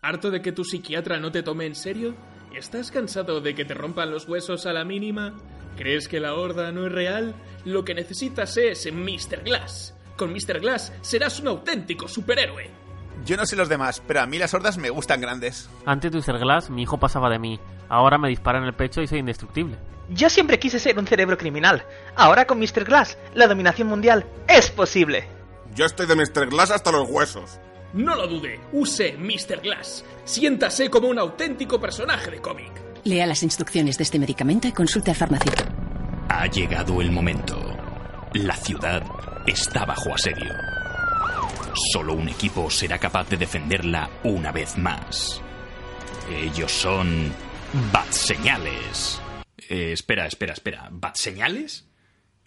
¿Harto de que tu psiquiatra no te tome en serio? ¿Estás cansado de que te rompan los huesos a la mínima? ¿Crees que la horda no es real? Lo que necesitas es Mr. Glass. Con Mr. Glass serás un auténtico superhéroe. Yo no sé los demás, pero a mí las hordas me gustan grandes. Antes de usar Glass, mi hijo pasaba de mí. Ahora me dispara en el pecho y soy indestructible. Yo siempre quise ser un cerebro criminal. Ahora con Mr. Glass, la dominación mundial es posible. Yo estoy de Mr. Glass hasta los huesos. No lo dude, use Mr. Glass. Siéntase como un auténtico personaje de cómic. Lea las instrucciones de este medicamento y consulte al farmacéutico. Ha llegado el momento. La ciudad está bajo asedio. Solo un equipo será capaz de defenderla una vez más. Ellos son Bat Señales. Eh, espera, espera, espera. ¿Bat Señales?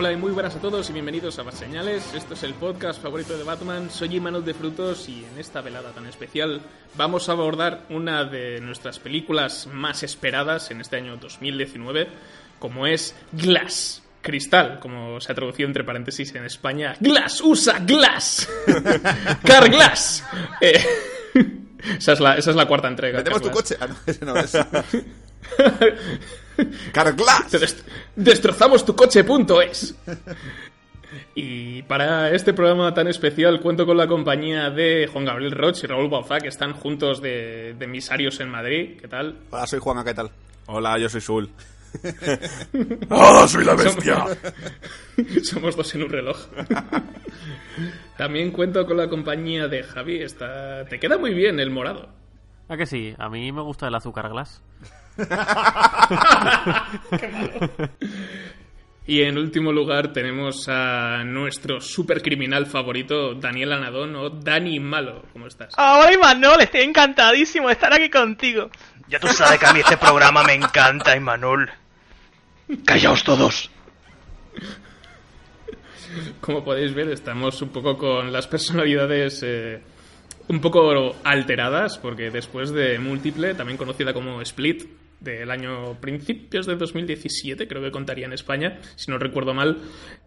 Hola y muy buenas a todos y bienvenidos a Bat Señales. Esto es el podcast favorito de Batman. Soy Imanol de Frutos y en esta velada tan especial vamos a abordar una de nuestras películas más esperadas en este año 2019, como es Glass. Cristal, como se ha traducido entre paréntesis en España. Glass, usa Glass. Car Glass. Eh, esa, es la, esa es la cuarta entrega. Metemos tu coche. Ah, no, ese no es. Carglass. Dest- destrozamos tu coche.es. Y para este programa tan especial cuento con la compañía de Juan Gabriel Roch y Raúl Bauzá, que están juntos de, de emisarios en Madrid. ¿Qué tal? Hola, soy Juan, ¿qué tal? Hola, yo soy Sul. ¡Ah, soy la bestia! Somos dos en un reloj. También cuento con la compañía de Javi. Está... Te queda muy bien el morado. ¿A que sí? A mí me gusta el azúcar Glass. Y en último lugar tenemos a nuestro supercriminal favorito, Daniel Anadón o Dani Malo. ¿Cómo estás? Hola, Imanol, estoy encantadísimo de estar aquí contigo. Ya tú sabes que a mí este programa me encanta, Imanol. Callaos todos. Como podéis ver, estamos un poco con las personalidades eh, un poco alteradas, porque después de Múltiple, también conocida como Split, del año principios de 2017, creo que contaría en España, si no recuerdo mal,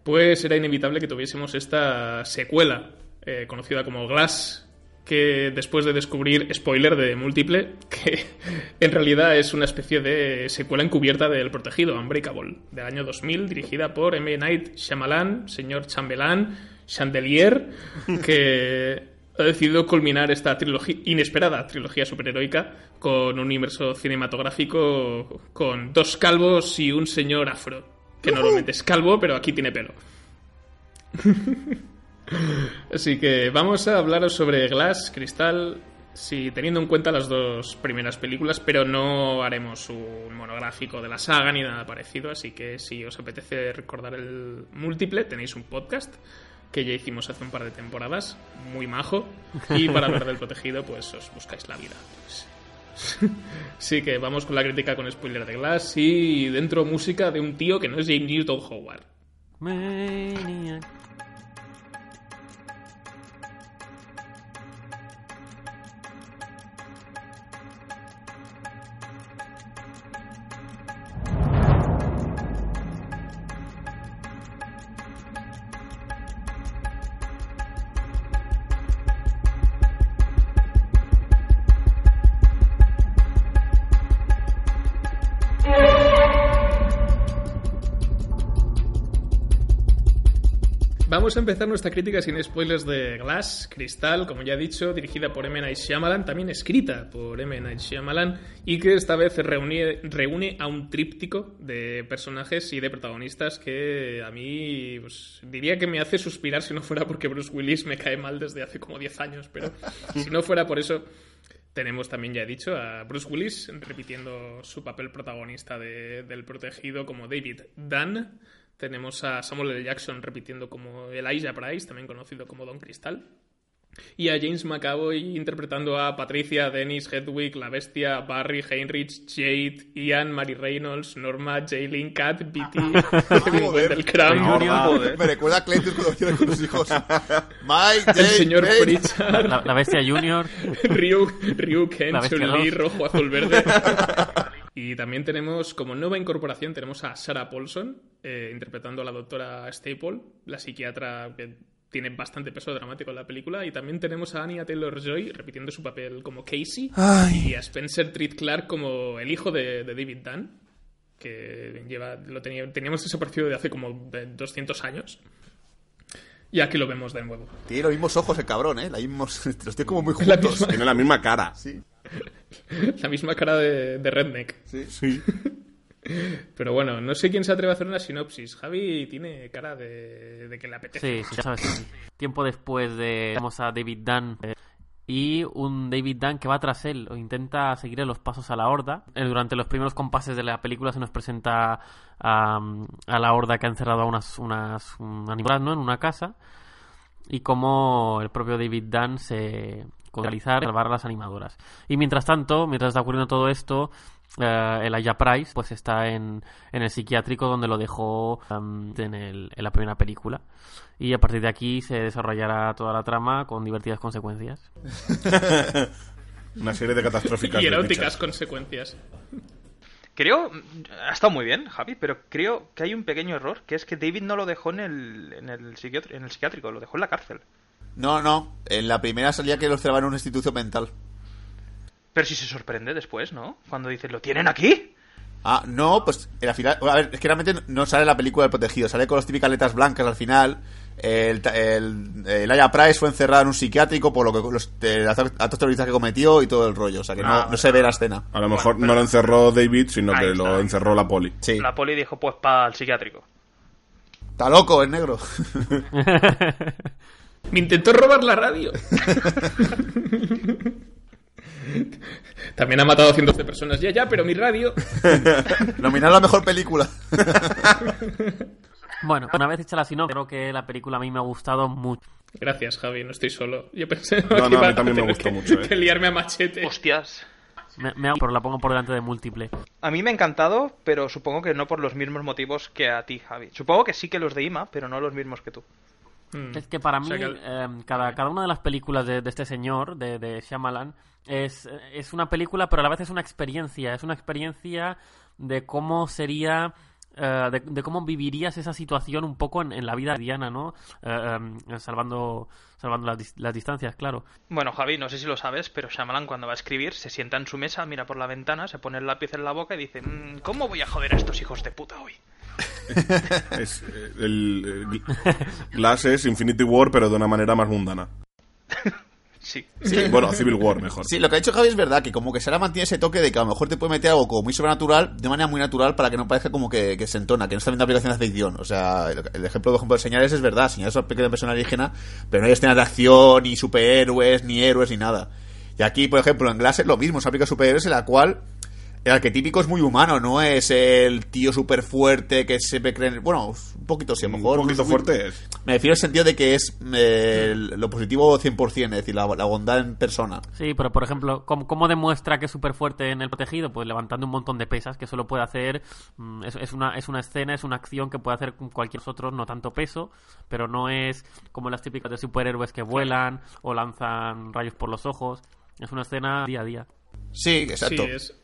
pues era inevitable que tuviésemos esta secuela, eh, conocida como Glass, que después de descubrir, spoiler de Múltiple, que en realidad es una especie de secuela encubierta del Protegido, Unbreakable, del año 2000, dirigida por M. Night Shyamalan, señor Chambelán, Chandelier, que ha decidido culminar esta trilogía, inesperada trilogía superheroica con un universo cinematográfico con dos calvos y un señor afro, que normalmente es calvo, pero aquí tiene pelo. Así que vamos a hablaros sobre Glass, Cristal, sí, teniendo en cuenta las dos primeras películas, pero no haremos un monográfico de la saga ni nada parecido, así que si os apetece recordar el múltiple, tenéis un podcast que ya hicimos hace un par de temporadas, muy majo, y para hablar del protegido, pues os buscáis la vida. pues. Así que vamos con la crítica con spoiler de Glass y dentro música de un tío que no es James Newton Howard. Vamos a empezar nuestra crítica sin spoilers de Glass, Cristal, como ya he dicho, dirigida por M. Night Shyamalan, también escrita por M. Night Shyamalan, y que esta vez reúne, reúne a un tríptico de personajes y de protagonistas que a mí pues, diría que me hace suspirar si no fuera porque Bruce Willis me cae mal desde hace como 10 años, pero si no fuera por eso... Tenemos también, ya he dicho, a Bruce Willis repitiendo su papel protagonista de- del protegido como David Dunn. Tenemos a Samuel L. Jackson repitiendo como Elijah Price, también conocido como Don Cristal. Y a James McAvoy interpretando a Patricia, Dennis, Hedwig, La Bestia, Barry, Heinrich, Jade, Ian, Mary Reynolds, Norma, Jaylin, Kat, Kevin Joder. Wendelkram, Me recuerda a Clayton cuando con tus hijos. Mike, el señor Jay. Pritchard, La, la bestia Junior. Ryu, Ryu Ken, La bestia Chun-Li, rojo, azul, verde. Y también tenemos, como nueva incorporación, tenemos a Sarah Paulson, eh, interpretando a la doctora Staple, la psiquiatra que tiene bastante peso dramático en la película. Y también tenemos a Anya Taylor-Joy repitiendo su papel como Casey. Y a Spencer Treat Clark como el hijo de, de David Dunn, que lleva, lo tenía, teníamos desaparecido de hace como de 200 años. Y aquí lo vemos de nuevo. Tiene los mismos ojos el cabrón, ¿eh? La mismos, los tiene como muy La juntos. misma- Tiene la misma cara. Sí, La misma cara de, de Redneck. sí. Sí. Pero bueno, no sé quién se atreve a hacer una sinopsis. Javi tiene cara de, de que le apetece. Sí, sí, ya sabes. sí. Tiempo después de tenemos a David Dunn eh, y un David Dunn que va tras él o intenta seguirle los pasos a la horda. Eh, Durante los primeros compases de la película se nos presenta a, a la horda que ha encerrado a unas, unas un animales ¿no? en una casa y cómo el propio David Dunn se realizar salvar a las animadoras. Y mientras tanto, mientras está ocurriendo todo esto, eh, el Aya Price pues está en, en el psiquiátrico donde lo dejó um, en, el- en la primera película. Y a partir de aquí se desarrollará toda la trama con divertidas consecuencias. Una serie de catastróficas. Y eróticas consecuencias. Creo, ha estado muy bien, Javi, pero creo que hay un pequeño error, que es que David no lo dejó en el, en el, en el psiquiátrico, lo dejó en la cárcel. No, no. En la primera salía que los cerraban en una institución mental. Pero si se sorprende después, ¿no? Cuando dice, ¿lo tienen aquí? Ah, no, pues en la final. A ver, es que realmente no sale la película del protegido, sale con las típicas letras blancas al final. El, ta- el, el Aya Price fue encerrado en un psiquiátrico por lo que los eh, actos terroristas que cometió y todo el rollo. O sea que no, Ah, no se ve la escena. A lo mejor Bueno, no lo encerró David, sino que está. lo encerró la poli. Sí. La poli dijo, pues para el psiquiátrico. Está loco, es negro. Me intentó robar la radio. También ha matado a cientos de personas. Ya, ya, pero mi radio. Nominado a la mejor película. Bueno, una vez hecha la sinopsis, creo que la película a mí me ha gustado mucho. Gracias, Javi, no estoy solo. Yo pensé No, que no, a mí también me gustó que- mucho, ¿eh? que liarme a machete. Hostias. Me, me ha- pero la pongo por delante de múltiple. A mí me ha encantado, pero supongo que no por los mismos motivos que a ti, Javi. Supongo que sí que los de Ima, pero no los mismos que tú. Mm. Es que para O mí, sea que- eh, cada, cada una de las películas de, de este señor, de, de Shyamalan, es, es una película, pero a la vez es una experiencia. Es una experiencia de cómo sería. eh, de, de cómo vivirías esa situación un poco en, en la vida diana, ¿no? Eh, em, salvando salvando las, las distancias, claro. Bueno, Javi, no sé si lo sabes, pero Shyamalan cuando va a escribir se sienta en su mesa, mira por la ventana, se pone el lápiz en la boca y dice, "Mm, ¿cómo voy a joder a estos hijos de puta hoy? Es, eh, el, eh, Glass es Infinity War, pero de una manera más mundana. Sí. Bueno, Civil War, mejor. Sí, lo que ha dicho Javi es verdad, que como que Sara mantiene ese toque de que a lo mejor te puede meter algo como muy sobrenatural, de manera muy natural, para que no parezca como que, que se entona, que no está viendo aplicación de ficción. O sea, el, el ejemplo, por ejemplo, de Señales es verdad, Señales es una pequeña persona alienígena, pero no hay escenas de acción, ni superhéroes, ni héroes, ni nada. Y aquí, por ejemplo, en Glass es lo mismo, se aplica superhéroes en la cual el arquetípico es muy humano, no es el tío súper fuerte que se ve creen... Bueno, un poquito sí, a lo mejor. Un poquito muy- fuerte es. Me refiero al sentido de que es eh, el- lo positivo 100%, es decir, la, la bondad en persona. Sí, pero por ejemplo, ¿cómo, cómo demuestra que es súper fuerte en el protegido? Pues levantando un montón de pesas, que eso lo puede hacer. mm, Es, es una, es una escena, es una acción que puede hacer cualquier otro, no tanto peso, pero no es como las típicas de superhéroes que vuelan o lanzan rayos por los ojos. Es una escena día a día. Sí, exacto. Sí, es-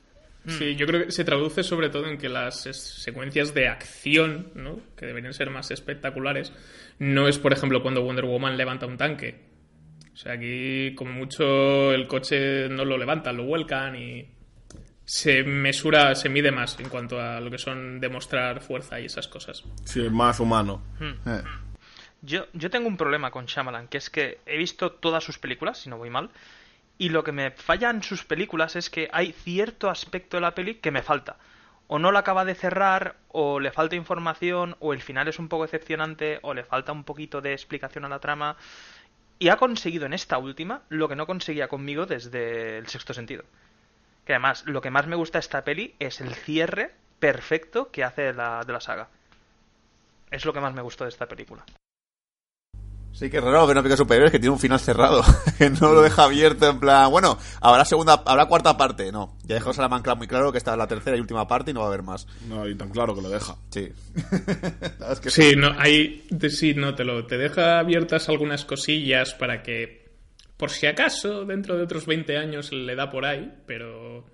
sí, yo creo que se traduce sobre todo en que las secuencias de acción, ¿no? que deberían ser más espectaculares, no es, por ejemplo, cuando Wonder Woman levanta un tanque. O sea, aquí, como mucho, el coche no lo levantan, lo vuelcan y se mesura, se mide más en cuanto a lo que son demostrar fuerza y esas cosas. Sí, es más humano. Eh. Yo, yo tengo un problema con Shyamalan, que es que he visto todas sus películas, si no voy mal, y lo que me falla en sus películas es que hay cierto aspecto de la peli que me falta. O no la acaba de cerrar, o le falta información, o el final es un poco decepcionante, o le falta un poquito de explicación a la trama. Y ha conseguido en esta última lo que no conseguía conmigo desde el sexto sentido. Que además, lo que más me gusta de esta peli es el cierre perfecto que hace de la, de la saga. Es lo que más me gustó de esta película. Sí, que raro ver una película de superhéroes que tiene un final cerrado. que no lo deja abierto en plan, bueno, habrá segunda, habrá cuarta parte. No, ya dejó Salamanca muy claro que esta es la tercera y última parte y no va a haber más. No, y tan claro que lo deja. Sí. Es que Sí, no, hay, de- sí, no, te lo, te deja abiertas algunas cosillas para que, por si acaso, dentro de otros 20 años le da por ahí, pero,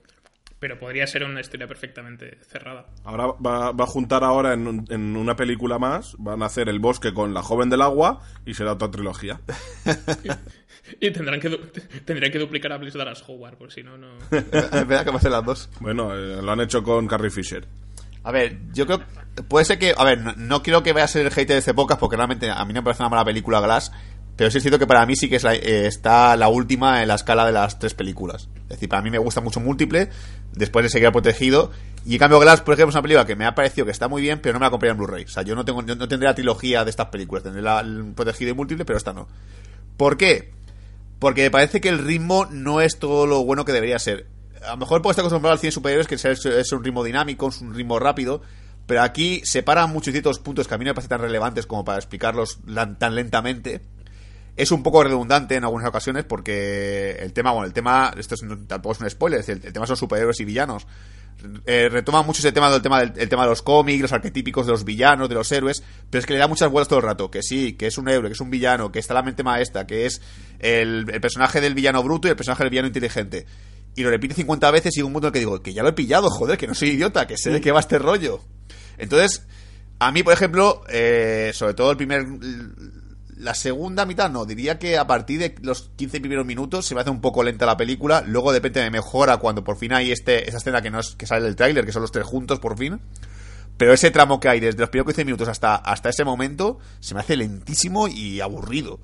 pero podría ser una historia perfectamente cerrada. Ahora va, va a juntar ahora en, un- en una película más, van a hacer El bosque con La joven del agua y será otra trilogía. Y tendrán que, tendrían que duplicar a Bliss Dallas Howard, por si no, no. es verdad que va a hacer las dos. Bueno, eh, lo han hecho con Carrie Fisher. A ver, yo creo. Puede ser que. A ver, no, no quiero que vaya a ser el hater de este podcast porque realmente a mí no me parece una mala película Glass. Pero sí es cierto que para mí sí que es la- eh, está la última en la escala de las tres películas. Es decir, para mí me gusta mucho Múltiple, después de seguir protegido. Y en cambio, Glass, por ejemplo, es una película que me ha parecido que está muy bien, pero no me la compraría en Blu-ray. O sea, yo no, tengo, yo no tendré la trilogía de estas películas. Tendré la, el protegido y Múltiple, pero esta no. ¿Por qué? Porque me parece que el ritmo no es todo lo bueno que debería ser. A lo mejor puede estar acostumbrado al cine superiores, que es, un ritmo dinámico, es un ritmo rápido, pero aquí separan muchos ciertos puntos que a mí no me parecen tan relevantes como para explicarlos tan lentamente. Es un poco redundante en algunas ocasiones porque el tema, bueno, el tema, esto es- tampoco es un spoiler, es decir, el, tema son superhéroes y villanos. Eh, retoma mucho ese tema del tema del el tema de los cómics, los arquetípicos de los villanos, de los héroes, pero es que le da muchas vueltas todo el rato, que sí, que es un héroe, que es un villano, que está la mente maestra, que es el, el personaje del villano bruto y el personaje del villano inteligente. Y lo repite 50 veces y un punto en el que digo, que ya lo he pillado, joder, que no soy idiota, que sé de qué va este rollo. Entonces, a mí, por ejemplo, eh, sobre todo el primer. La segunda mitad, no, diría que a partir de los 15 primeros minutos se me hace un poco lenta la película. Luego de repente me mejora cuando por fin hay este, esa escena que no es que sale del tráiler, que son los tres juntos por fin. Pero ese tramo que hay desde los primeros 15 minutos hasta, hasta ese momento se me hace lentísimo y aburrido.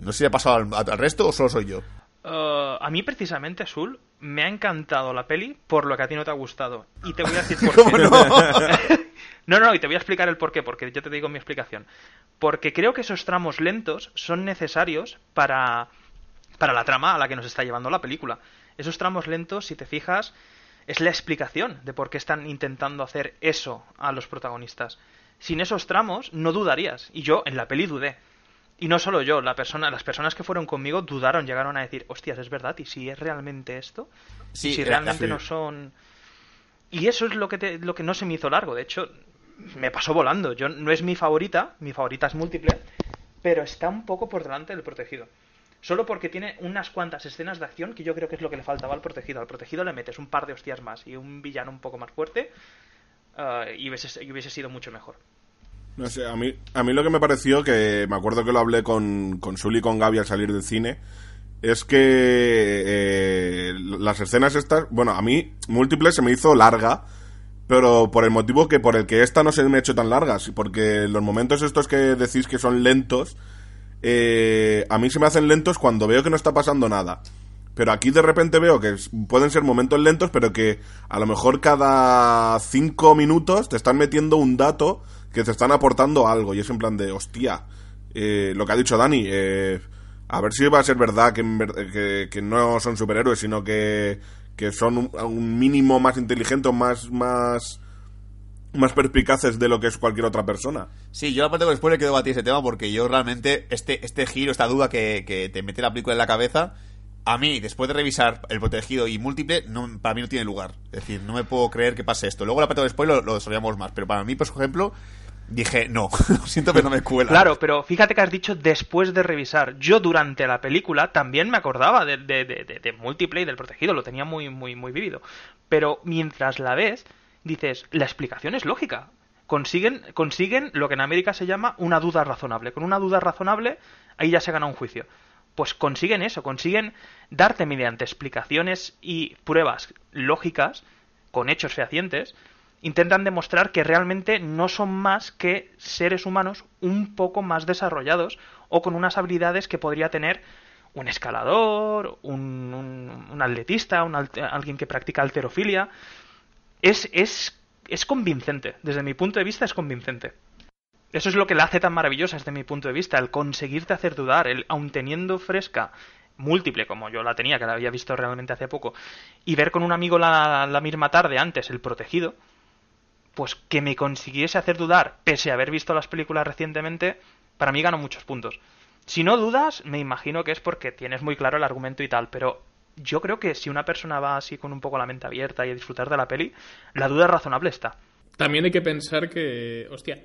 No sé si le ha pasado al, al resto o solo soy yo. Uh, a mí precisamente, Sul, me ha encantado la peli por lo que a ti no te ha gustado. Y te voy a decir por ¿Cómo qué. no? no, no, y te voy a explicar el por qué, porque yo te digo mi explicación. Porque creo que esos tramos lentos son necesarios para, para la trama a la que nos está llevando la película. Esos tramos lentos, si te fijas, es la explicación de por qué están intentando hacer eso a los protagonistas. Sin esos tramos no dudarías. Y yo en la peli dudé. Y no solo yo, la persona, las personas que fueron conmigo dudaron, llegaron a decir, hostias, es verdad, ¿y si es realmente esto? Sí, ¿Y si era- realmente sí. no son... Y eso es lo que, te- lo que no se me hizo largo, de hecho, me pasó volando. Yo no es mi favorita, mi favorita es múltiple, pero está un poco por delante del protegido. Solo porque tiene unas cuantas escenas de acción que yo creo que es lo que le faltaba al protegido. Al protegido le metes un par de hostias más y un villano un poco más fuerte ah, y, hubiese, sido mucho mejor. No sé, a mí, a mí lo que me pareció, que me acuerdo que lo hablé con, con Sul y con Gaby al salir del cine, es que eh, las escenas estas, bueno, a mí múltiple se me hizo larga, pero por el motivo que por el que esta no se me ha hecho tan larga, porque los momentos estos que decís que son lentos, eh, a mí se me hacen lentos cuando veo que no está pasando nada. Pero aquí de repente veo que pueden ser momentos lentos, pero que a lo mejor cada cinco minutos te están metiendo un dato que te están aportando algo. Y es en plan de, hostia, eh, lo que ha dicho Dani, eh, a ver si va a ser verdad que, que, que no son superhéroes, sino que, que son un, un mínimo más inteligentes, más, más, más perspicaces de lo que es cualquier otra persona. Sí, yo aparte con spoiler quiero debatir ese tema porque yo realmente, este, este giro, esta duda que, que te mete la película en la cabeza, a mí, después de revisar el protegido y múltiple, no, para mí no tiene lugar. Es decir, no me puedo creer que pase esto. Luego la parte de spoiler lo, lo desarrollamos más, pero para mí, por ejemplo, dije, no, siento, pero no me cuela. Claro, pero fíjate que has dicho después de revisar. Yo durante la película también me acordaba de, de, de, de- de Múltiple y del protegido, lo tenía muy, muy, muy vivido. Pero mientras la ves, dices, la explicación es lógica. Consiguen, consiguen lo que en América se llama una duda razonable. Con una duda razonable, ahí ya se gana un juicio. Pues consiguen eso, consiguen darte mediante explicaciones y pruebas lógicas, con hechos fehacientes, intentan demostrar que realmente no son más que seres humanos un poco más desarrollados o con unas habilidades que podría tener un escalador, un, atletista, un alguien que practica alterofilia. Es, es, es convincente, desde mi punto de vista es convincente. Eso es lo que la hace tan maravillosa desde mi punto de vista, el conseguirte hacer dudar, el aun teniendo fresca múltiple como yo la tenía, que la había visto realmente hace poco, y ver con un amigo la, la misma tarde antes el protegido, pues que me consiguiese hacer dudar, pese a haber visto las películas recientemente, para mí ganó muchos puntos. Si no dudas, me imagino que es porque tienes muy claro el argumento y tal, pero yo creo que si una persona va así con un poco la mente abierta y a disfrutar de la peli, la duda razonable está. También hay que pensar que, hostia,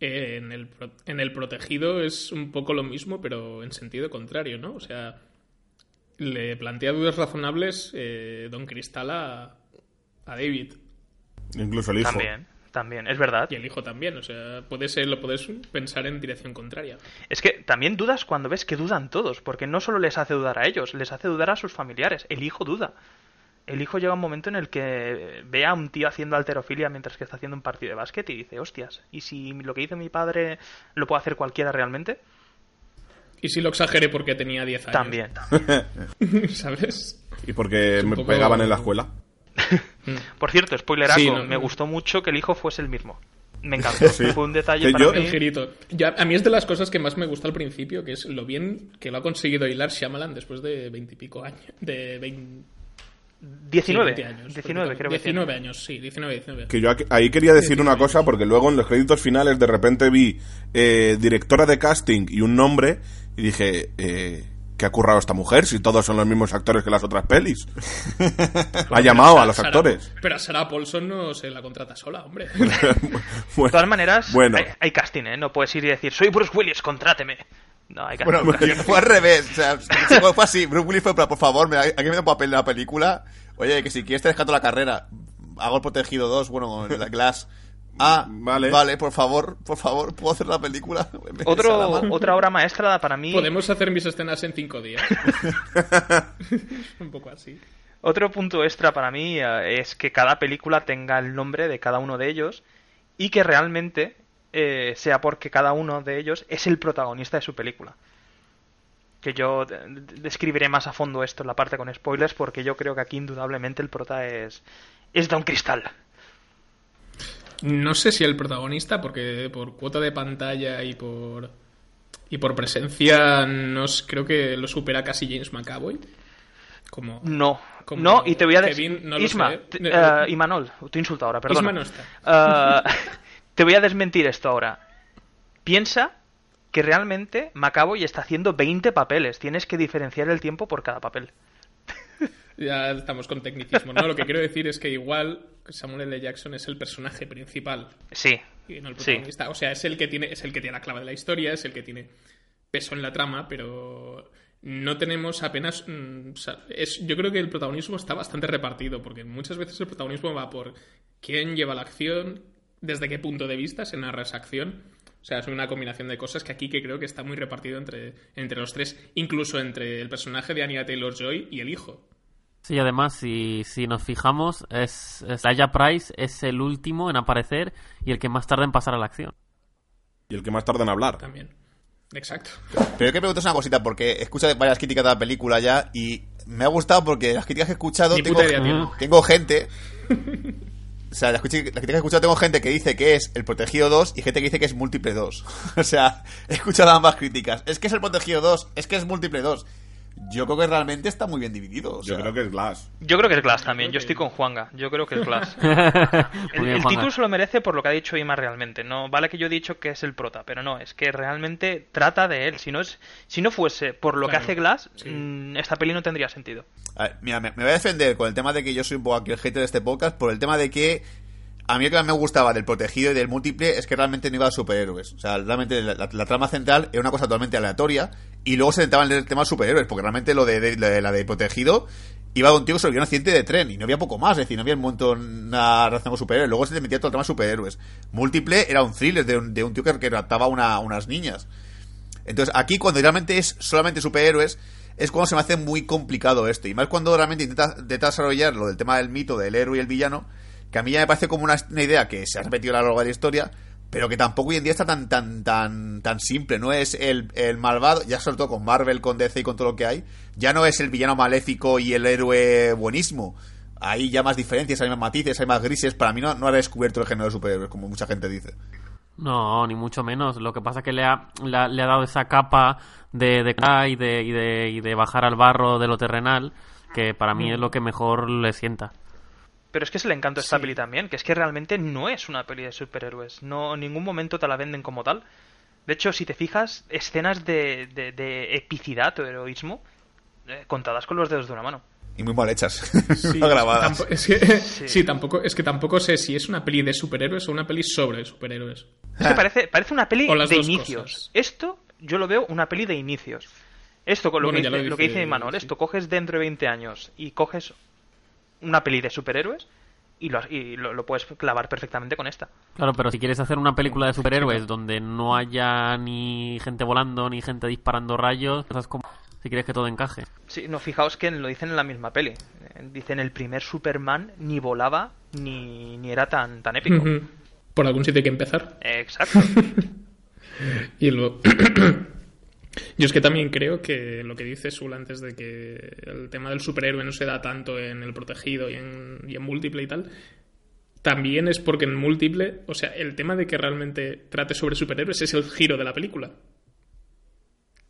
en el, en el protegido es un poco lo mismo, pero en sentido contrario, ¿no? O sea, le plantea dudas razonables eh, Don Cristal a, a David. Incluso el hijo. También, también, es verdad. Y el hijo también, o sea, puede ser, lo puedes pensar en dirección contraria. Es que también dudas cuando ves que dudan todos, porque no solo les hace dudar a ellos, les hace dudar a sus familiares. El hijo duda. El hijo llega un momento en el que ve a un tío haciendo alterofilia mientras que está haciendo un partido de básquet y dice, hostias, ¿y si lo que dice mi padre lo puede hacer cualquiera realmente? Y si lo exageré porque tenía 10 años. También. ¿Sabes? Y porque me pegaban en la escuela. Por cierto, spoileraco, Sí, no- me gustó mucho que el hijo fuese el mismo. Me encantó. Sí. Fue un detalle Que para yo- mí. El girito. Ya, a mí es de las cosas que más me gusta al principio, que es lo bien que lo ha conseguido hilar Shyamalan después de veintipico años. De 20, 19, sí, 20 años. 19 creo que tiene. 19 años, sí, 19, 19. Que yo aquí- ahí quería decir una cosa, porque luego en los créditos finales de repente vi eh, directora de casting y un nombre, y dije, eh, ¿qué ha currado esta mujer si todos son los mismos actores que las otras pelis? ha llamado a los Sarah- actores. Pero a Sarah Paulson no se la contrata sola, hombre. De todas maneras, Bueno. hay, hay casting, ¿eh? No puedes ir y decir, soy Bruce Willis, contráteme. No, hay casting. Bueno, fue al revés. O sea, fue fue así. Bruce Willis fue, pero por favor, me, aquí me da un papel en la película. Oye, que si quieres te rescato la carrera. Hago el protegido 2, bueno, la Glass. Ah, Vale. vale. por favor, por favor, ¿puedo hacer la película? Otro, otra obra maestra para mí. Podemos hacer mis escenas en cinco días. Un poco así. Otro punto extra para mí eh, es que cada película tenga el nombre de cada uno de ellos y que realmente eh, sea porque cada uno de ellos es el protagonista de su película. Que yo de- de- describiré más a fondo esto en la parte con spoilers porque yo creo que aquí indudablemente el prota es, es Don Cristal. No sé si el protagonista, porque por cuota de pantalla y por y por presencia, nos creo que lo supera casi James McAvoy. Como No, Como no, y te voy a decir... no lo Isma, Eh, eh, Imanol, te insulto ahora. Isma no está. Ah, te voy a desmentir esto ahora. Piensa que realmente McAvoy está haciendo 20 papeles. Tienes que diferenciar el tiempo por cada papel. Ya estamos con tecnicismo. No, lo que quiero decir es que igual Samuel L. Jackson es el personaje principal Sí, y no el Sí. protagonista. O sea, es el que tiene, es el que tiene la clave de la historia, es el que tiene peso en la trama, pero no tenemos apenas. mm, o sea, es, yo creo que el protagonismo está bastante repartido, porque muchas veces el protagonismo va por quién lleva la acción, desde qué punto de vista se narra esa acción. O sea, es una combinación de cosas que aquí que creo que está muy repartido entre, entre los tres, incluso entre el personaje de Anya Taylor Joy y el hijo. Sí, además, si, si nos fijamos, es, es Aya Price es el último en aparecer y el que más tarda en pasar a la acción. Y el que más tarda en hablar. También. Exacto. Pero yo que preguntas una cosita, porque he escuchado varias críticas de la película ya y me ha gustado porque las críticas que he escuchado idea tengo gente. O sea, las críticas que he escuchado tengo gente que dice que es el Protegido 2 y gente que dice que es Múltiple 2. o sea, he escuchado ambas críticas. Es que es el Protegido 2, es que es Múltiple 2. Yo creo que realmente está muy bien dividido. o Yo creo que es Glass. yo creo que es Glass también. Yo estoy con Juanga. Yo creo que es Glass. El, bien, el Juanga. título se lo merece por lo que ha dicho Ima realmente. No vale que yo he dicho que es el prota, pero no, es que realmente trata de él. Si no es, si no fuese por lo Claro, que hace Glass, sí. mm, esta peli no tendría sentido. A ver, mira, me, me voy a defender con el tema de que yo soy un poco aquí el hater de este podcast por el tema de que a mí lo que más me gustaba del protegido y del múltiple es que realmente no iba a superhéroes. O sea, realmente la, trama central era una cosa totalmente aleatoria y luego se centraba en el tema de superhéroes, porque realmente lo de, de- de- la de protegido iba de un tío que sobrevivió un accidente de tren y no había poco más, es decir, no había un montón una relación con superhéroes. Luego se le metía todo el tema de superhéroes. Múltiple era un thriller de un, de un tío que, que raptaba una- unas niñas. Entonces, aquí cuando realmente es solamente superhéroes, es cuando se me hace muy complicado esto. Y más cuando realmente intenta, intenta desarrollar lo del tema del mito del héroe y el villano, que a mí ya me parece como una, una idea que se ha repetido a lo largo de la historia, pero que tampoco hoy en día está tan tan tan tan simple. No es el, el malvado, ya sobre todo con Marvel, con DC y con todo lo que hay, ya no es el villano maléfico y el héroe buenísimo. Hay ya más diferencias, hay más matices, hay más grises. Para mí no, no ha descubierto el género de superhéroes, como mucha gente dice. No, ni mucho menos. Lo que pasa es que le ha, le ha, le ha dado esa capa de, de, y de, y de, y de bajar al barro de lo terrenal, que para mí es lo que mejor le sienta. Pero es que es el encanto de esta peli también, que es que realmente no es una peli de superhéroes. No, en ningún momento te la venden como tal. De hecho, si te fijas, escenas de, de, de epicidad o heroísmo eh, contadas con los dedos de una mano. Y muy mal hechas. Sí, no grabadas. tampo- es que, sí, tampoco, es que tampoco sé si es una peli de superhéroes o una peli sobre superhéroes. Es que parece, parece una peli de inicios. cosas. Esto yo lo veo una peli de inicios. Esto con lo, Bueno, que, dice, lo lo que dice- dice Manuel, sí. esto coges dentro de 20 años y coges una peli de superhéroes y lo, y lo, lo puedes clavar perfectamente con esta. Claro, pero si quieres hacer una película de superhéroes donde no haya ni gente volando ni gente disparando rayos, cosas como si quieres que todo encaje. Sí, no, fijaos que lo dicen en la misma peli. Eh, Dicen el primer Superman ni volaba ni, ni era tan, tan épico. Por algún sitio hay que empezar. Exacto. Y luego. Yo es que también creo que lo que dice Sul antes de que el tema del superhéroe no se da tanto en el protegido y en, y en múltiple y tal, también es porque en múltiple, o sea, el tema de que realmente trate sobre superhéroes es el giro de la película.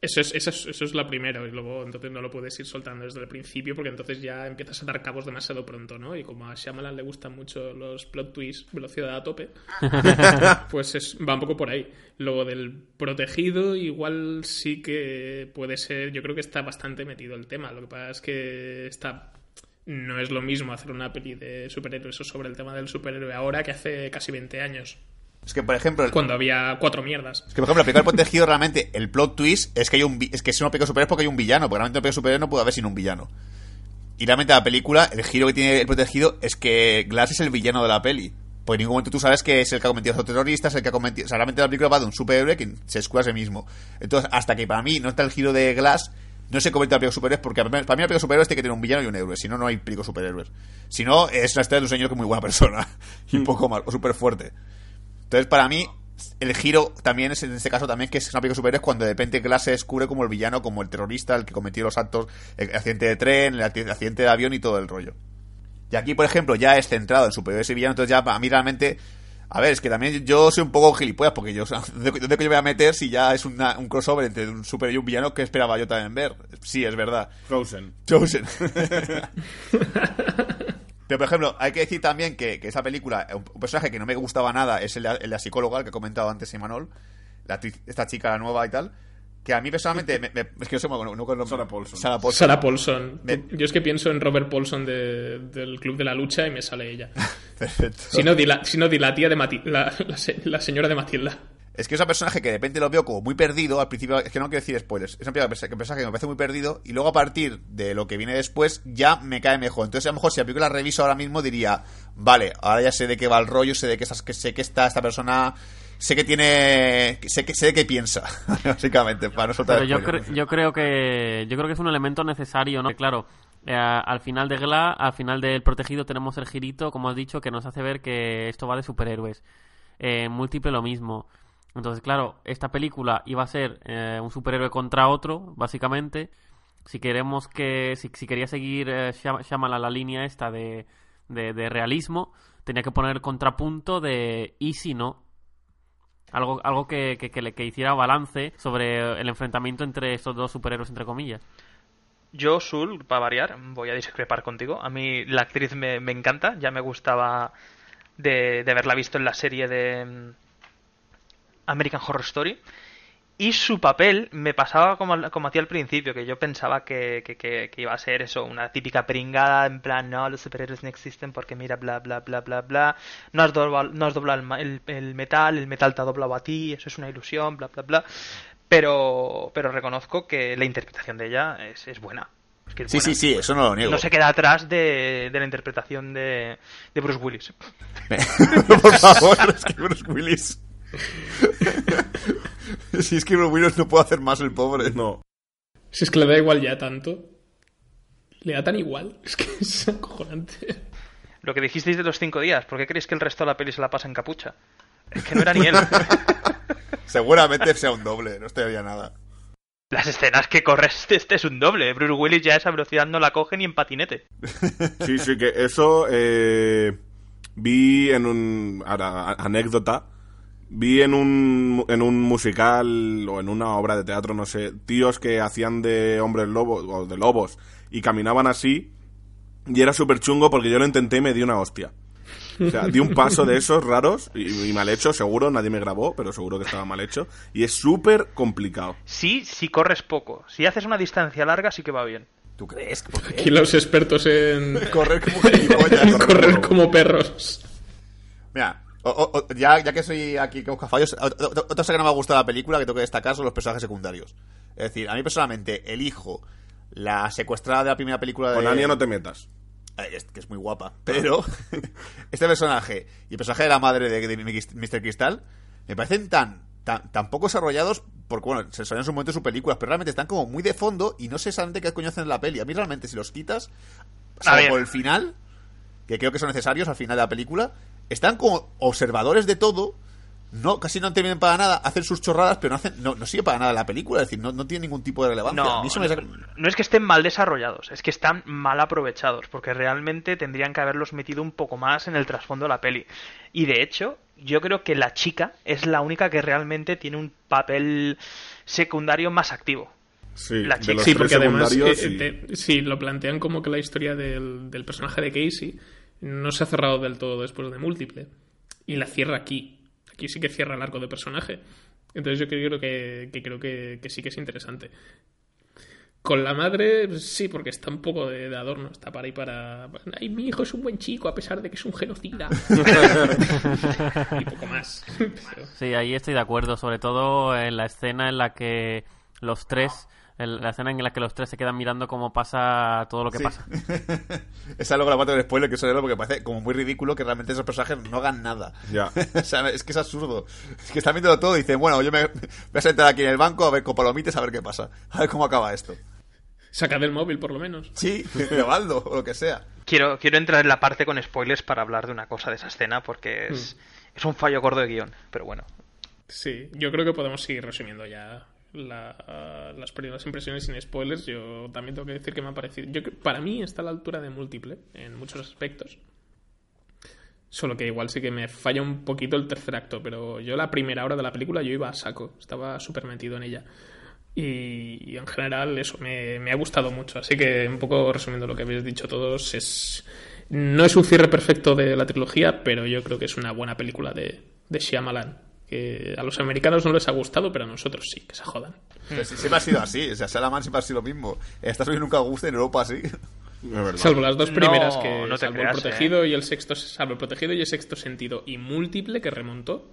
Eso es, eso es, eso es la primera, y luego entonces no lo puedes ir soltando desde el principio porque entonces ya empiezas a dar cabos demasiado pronto, ¿no? Y como a Shyamalan le gustan mucho los plot twists, velocidad a tope, pues es, va un poco por ahí. Luego del protegido, igual sí que puede ser, yo creo que está bastante metido el tema. Lo que pasa es que está no es lo mismo hacer una peli de superhéroes o sobre el tema del superhéroe ahora que hace casi 20 años, Es que, por ejemplo, el- cuando había cuatro mierdas. Es que, por ejemplo, película del protegido realmente, el plot twist es que hay un es que es una película de superhéroes porque hay un villano, porque realmente una película de superhéroes no puede haber sin un villano. Y realmente la película, el giro que tiene el protegido es que Glass es el villano de la peli. Porque en ningún momento tú sabes que es el que ha cometido a los terroristas, el que ha cometido... O sea, realmente la película va de un superhéroe que se escuda a sí mismo. Entonces, hasta que para mí no está el giro de Glass, no se convierte en la película de superhéroes, porque para mí la película superhéroes tiene que tener un villano y un héroe. Si no, no hay película de superhéroes. Si no, es la historia de un señor que es muy buena persona. y un poco mal, o súper fuerte. Entonces, para mí, el giro también es en este caso también que es una película superhéroes cuando de repente Glass se descubre como el villano, como el terrorista, el que cometió los actos, el accidente de tren, el acc- el accidente de avión y todo el rollo. Y aquí, por ejemplo, ya es centrado en superhéroes y villanos, entonces ya para mí realmente... A ver, es que también yo soy un poco gilipollas porque yo, ¿dónde, dónde coño voy a meter si ya es una- un crossover entre un super y un villano que esperaba yo también ver? Sí, es verdad. Frozen. Chosen. Pero, por ejemplo, hay que decir también que, que esa película, un, un personaje que no me gustaba nada es el el la psicóloga, el que he comentado antes, Imanol, la actriz- esta chica nueva y tal, que a mí personalmente, me- me- es que no sé, no, no- Sarah Paulson. Sarah Paulson. Sarah Paulson. Me- Yo es que pienso en Robert Paulson de- del Club de la Lucha y me sale ella. Perfecto. Si no, di la, si no, di la tía de Mati- la, la se- la señora de Matilda. Es que es un personaje que de repente lo veo como muy perdido. Al principio, es que no quiero decir spoilers. Es un personaje que me parece muy perdido. Y luego a partir de lo que viene después, ya me cae mejor. Entonces, a lo mejor si la película la reviso ahora mismo, diría: Vale, ahora ya sé de qué va el rollo, sé de qué, estás- que sé que está esta persona. Sé que tiene. Sé que sé de qué piensa, básicamente, para no soltar Pero yo, cre- yo creo que yo creo que es un elemento necesario, ¿no? Que Claro, eh, al final de Gla, al final del protegido tenemos el girito, como has dicho, que nos hace ver que esto va de superhéroes. Eh, múltiple lo mismo. Entonces, claro, esta película iba a ser eh, un superhéroe contra otro, básicamente. Si queremos que, si, quería seguir eh, la línea esta de, de, realismo, tenía que poner el contrapunto de y si no, algo, algo que, que, que le- que hiciera balance sobre el enfrentamiento entre estos dos superhéroes, entre comillas. Yo, Sul, para variar, voy a discrepar contigo. A mí la actriz me, me encanta, ya me gustaba de, de haberla visto en la serie de American Horror Story. Y su papel me pasaba como, como hacía al principio, que yo pensaba que, que- que- que iba a ser eso, una típica pringada, en plan, no, los superhéroes no existen porque mira, bla, bla, bla, bla, bla, no has doblado, no has doblado el, ma- el- el metal, el metal te ha doblado a ti, eso es una ilusión, bla, bla, bla. Pero, pero reconozco que la interpretación de ella es, es buena. Es que es Sí, buena. sí, sí, eso no lo niego. No se queda atrás de, de la interpretación de, de Bruce Willis. Por favor, es que Bruce Willis. si es que Bruce Willis no puede hacer más el pobre. No. Si es que le da igual ya tanto. Le da tan igual. Es que es acojonante. Lo que dijisteis de los cinco días, ¿por qué creéis que el resto de la peli se la pasa en capucha? Es que no era ni él. Seguramente sea un doble, no estaría nada. Las escenas que corres, este es un doble. Bruce Willis ya a esa velocidad no la coge ni en patinete. Sí, sí, que eso eh, vi en un... a- anécdota. Vi en un, en un musical o en una obra de teatro, no sé, tíos que hacían de hombres lobos o de lobos y caminaban así y era súper chungo porque yo lo intenté y me di una hostia. O sea, di un paso de esos raros y, y mal hecho, seguro, nadie me grabó, pero seguro que estaba mal hecho. Y es súper complicado. Sí, si corres poco. Si haces una distancia larga, sí que va bien. ¿Tú crees? ¿Por qué? Aquí los expertos en Correr como gilipollas. correr como perros. Mira, o- o- o- ya, ya que soy aquí con cafallos, ot- ot- otra cosa que no me ha gustado de la película que tengo que destacar son los personajes secundarios. Es decir, a mí personalmente, el hijo, la secuestrada de la primera película de... Con Anya no te metas. Es- que es muy guapa. Pero este personaje y el personaje de la madre de, de Mr. Cristal me parecen tan, tan, tan poco desarrollados porque, bueno, se desarrollan en su momento en sus películas, pero realmente están como muy de fondo y no sé exactamente qué coño hacen en la peli. A mí realmente, si los quitas, salvo el final, que creo que son necesarios al final de la película, están como observadores de todo. No, casi no intervienen para nada, hacen sus chorradas, pero no hacen, no, no sirve para nada la película, es decir, no, no tiene ningún tipo de relevancia. No, me es que estén mal desarrollados, es que están mal aprovechados, porque realmente tendrían que haberlos metido un poco más en el trasfondo de la peli. Y de hecho, yo creo que la chica es la única que realmente tiene un papel secundario más activo. Sí, La de chica. los Sí, porque además eh, sí. te- sí, lo plantean como que la historia del, del personaje de Casey no se ha cerrado del todo después de Múltiple. Y la cierra aquí. Aquí sí que cierra el arco de personaje. Entonces yo creo que, que creo que, que sí que es interesante. Con la madre, pues sí, porque está un poco de, de adorno. Está para ahí para... Ay, mi hijo es un buen chico a pesar de que es un genocida. y poco más. Pero- Sí, ahí estoy de acuerdo, sobre todo en la escena en la que los tres, la escena en la que los tres se quedan mirando cómo pasa todo lo que Sí. pasa. Esa es luego la parte del spoiler, que eso es lo porque parece como muy ridículo que realmente esos personajes no hagan nada. Ya. o sea, es que es absurdo. Es que están viendo todo y dicen, bueno, yo me voy a sentar aquí en el banco a ver con palomitas a ver qué pasa. A ver cómo acaba esto. Saca del móvil, por lo menos. Sí, grabando o lo que sea. Quiero, quiero entrar en la parte con spoilers para hablar de una cosa de esa escena, porque es, es un fallo gordo de guion, pero bueno. Sí, yo creo que podemos seguir resumiendo ya la- las primeras impresiones sin spoilers. Yo también tengo que decir que me ha parecido. Para mí está a la altura de múltiple en muchos aspectos. Solo que igual sí que me falla un poquito el tercer acto, pero yo la primera hora de la película yo iba a saco, estaba súper metido en ella. Y, en general eso me, me ha gustado mucho. Así que un poco resumiendo lo que habéis dicho todos, es no es un cierre perfecto de la trilogía, pero yo creo que es una buena película de, de Shyamalan. Que a los americanos no les ha gustado, pero a nosotros sí, que se jodan. Pero si- siempre ha sido así. O sea, Salaman siempre ha sido lo mismo. En Estados Unidos nunca gusta, en Europa sí. Es verdad. Salvo las dos No, primeras, que no te salvo creas, el protegido y el sexto, salvo el protegido y el sexto sentido y múltiple que remontó.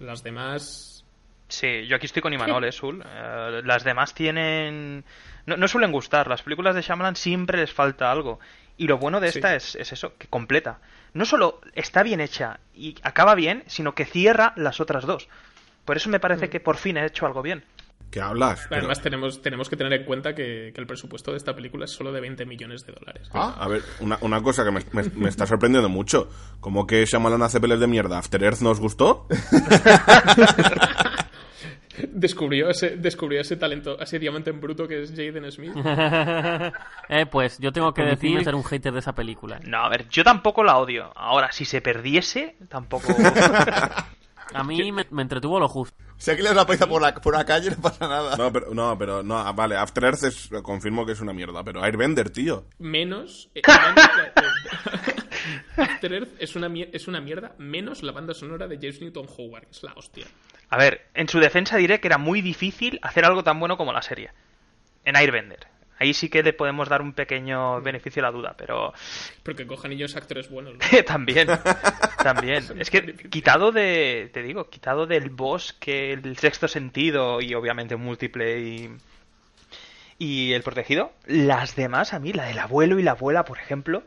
Las demás. Sí, yo aquí estoy con Imanol, eh, Sul. Eh, las demás tienen... No, no suelen gustar. Las películas de Shyamalan siempre les falta algo. Y lo bueno de Sí. esta es, es eso, que completa. No solo está bien hecha y acaba bien, sino que cierra las otras dos. Por eso me Mm. parece que por fin he hecho algo bien. ¿Qué hablas? Pero- Además, tenemos, tenemos que tener en cuenta que, que el presupuesto de esta película es solo de 20 millones de dólares. Ah, A ver, una, una cosa que me, me- me está sorprendiendo mucho. ¿Cómo que Shyamalan hace peles de mierda? ¿After Earth nos gustó? Descubrió ese, descubrió ese talento, ese diamante en bruto que es Jaden Smith. eh, pues yo tengo que decir ser un hater de esa película. No, a ver, yo tampoco la odio. Ahora, si se perdiese, tampoco... A mí me, me entretuvo lo justo. Si aquí le das una paliza por, la, por una calle no pasa nada. No, pero no, pero no, ah, vale, After Earth es, confirmo que es una mierda, pero Airbender, tío. Menos. eh, la- After Earth es una, es una mierda, menos la banda sonora de James Newton Howard, que es la hostia. A ver, en su defensa diré que era muy difícil hacer algo tan bueno como la serie. En Airbender. Ahí sí que le podemos dar un pequeño beneficio a la duda, pero Porque cojan ellos actores buenos. ¿no? también, también. Es que quitado de, te digo, quitado del boss que el sexto sentido y obviamente múltiple y y el protegido, las demás a mí, la del abuelo y la abuela, por ejemplo,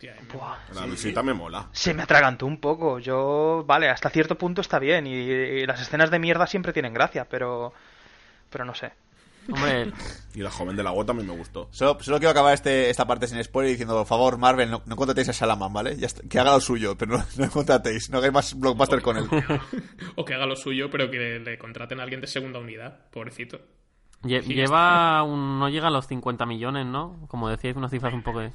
Hostia, eh, buah, La visita me mola. se me atragantó un poco. Yo, vale, hasta cierto punto está bien y, y las escenas de mierda siempre tienen gracia, pero pero no sé. Hombre, Y la joven del agua también me gustó. Solo, solo quiero acabar este, esta parte sin spoiler diciendo, por favor, Marvel, no, no contratéis a Salaman, ¿vale? Ya está- que haga lo suyo, pero no, no contratéis, no hagáis más blockbuster con él. O que haga lo suyo, pero que le, le contraten a alguien de segunda unidad, pobrecito. lle- lleva un, no llega a los 50 millones, ¿no? Como decíais, unas cifras un poco de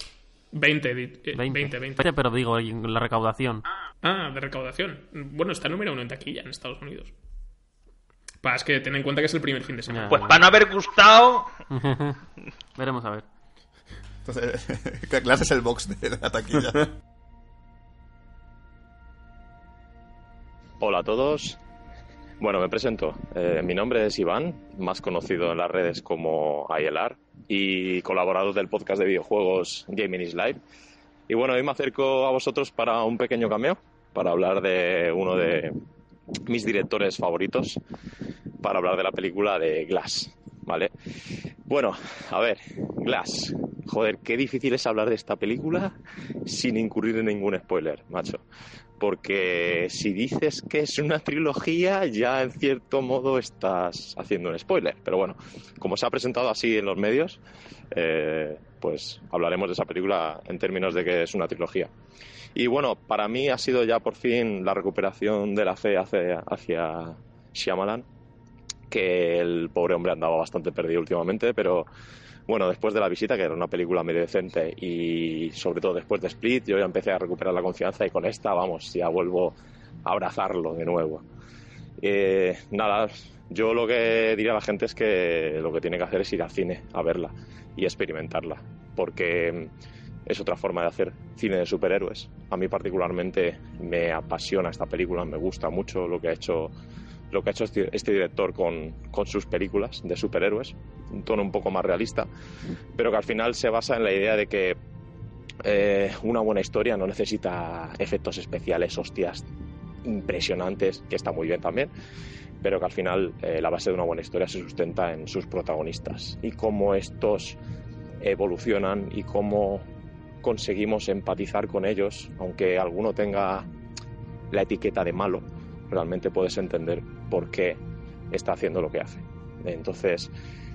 20, eh, 20, 20, 20. Pero digo, la recaudación. Ah, ah, de recaudación. Bueno, está número uno en taquilla en Estados Unidos. Para es que ten en cuenta que es el primer fin de semana. Ya, pues bueno. para no haber gustado. Veremos a ver. Entonces, ¿qué clase es el box de la taquilla? Hola a todos, bueno, me presento. Eh, mi nombre es Iván, más conocido en las redes como ILR y colaborador del podcast de videojuegos Gaming is Live. Y bueno, hoy me acerco a vosotros para un pequeño cameo, para hablar de uno de mis directores favoritos, para hablar de la película de Glass, ¿vale? Bueno, a ver, Glass. Joder, qué difícil es hablar de esta película sin incurrir en ningún spoiler, macho porque si dices que es una trilogía, ya en cierto modo estás haciendo un spoiler. Pero bueno, como se ha presentado así en los medios, eh, pues hablaremos de esa película en términos de que es una trilogía. Y bueno, para mí ha sido ya por fin la recuperación de la fe hacia, hacia Shyamalan, que el pobre hombre andaba bastante perdido últimamente, pero bueno, después de la visita, que era una película medio decente, y sobre todo después de Split, yo ya empecé a recuperar la confianza y con esta, vamos, ya vuelvo a abrazarlo de nuevo. Eh, nada, yo lo que diría a la gente es que lo que tiene que hacer es ir al cine a verla y experimentarla, porque es otra forma de hacer cine de superhéroes. A mí particularmente me apasiona esta película, me gusta mucho lo que ha hecho lo que ha hecho este, este director con, con, sus películas de superhéroes, un tono un poco más realista, pero que al final se basa en la idea de que eh, una buena historia no necesita efectos especiales, hostias impresionantes, que está muy bien también, pero que al final eh, la base de una buena historia se sustenta en sus protagonistas y cómo estos evolucionan y cómo conseguimos empatizar con ellos, aunque alguno tenga la etiqueta de malo, realmente puedes entender por qué está haciendo lo que hace. Entonces,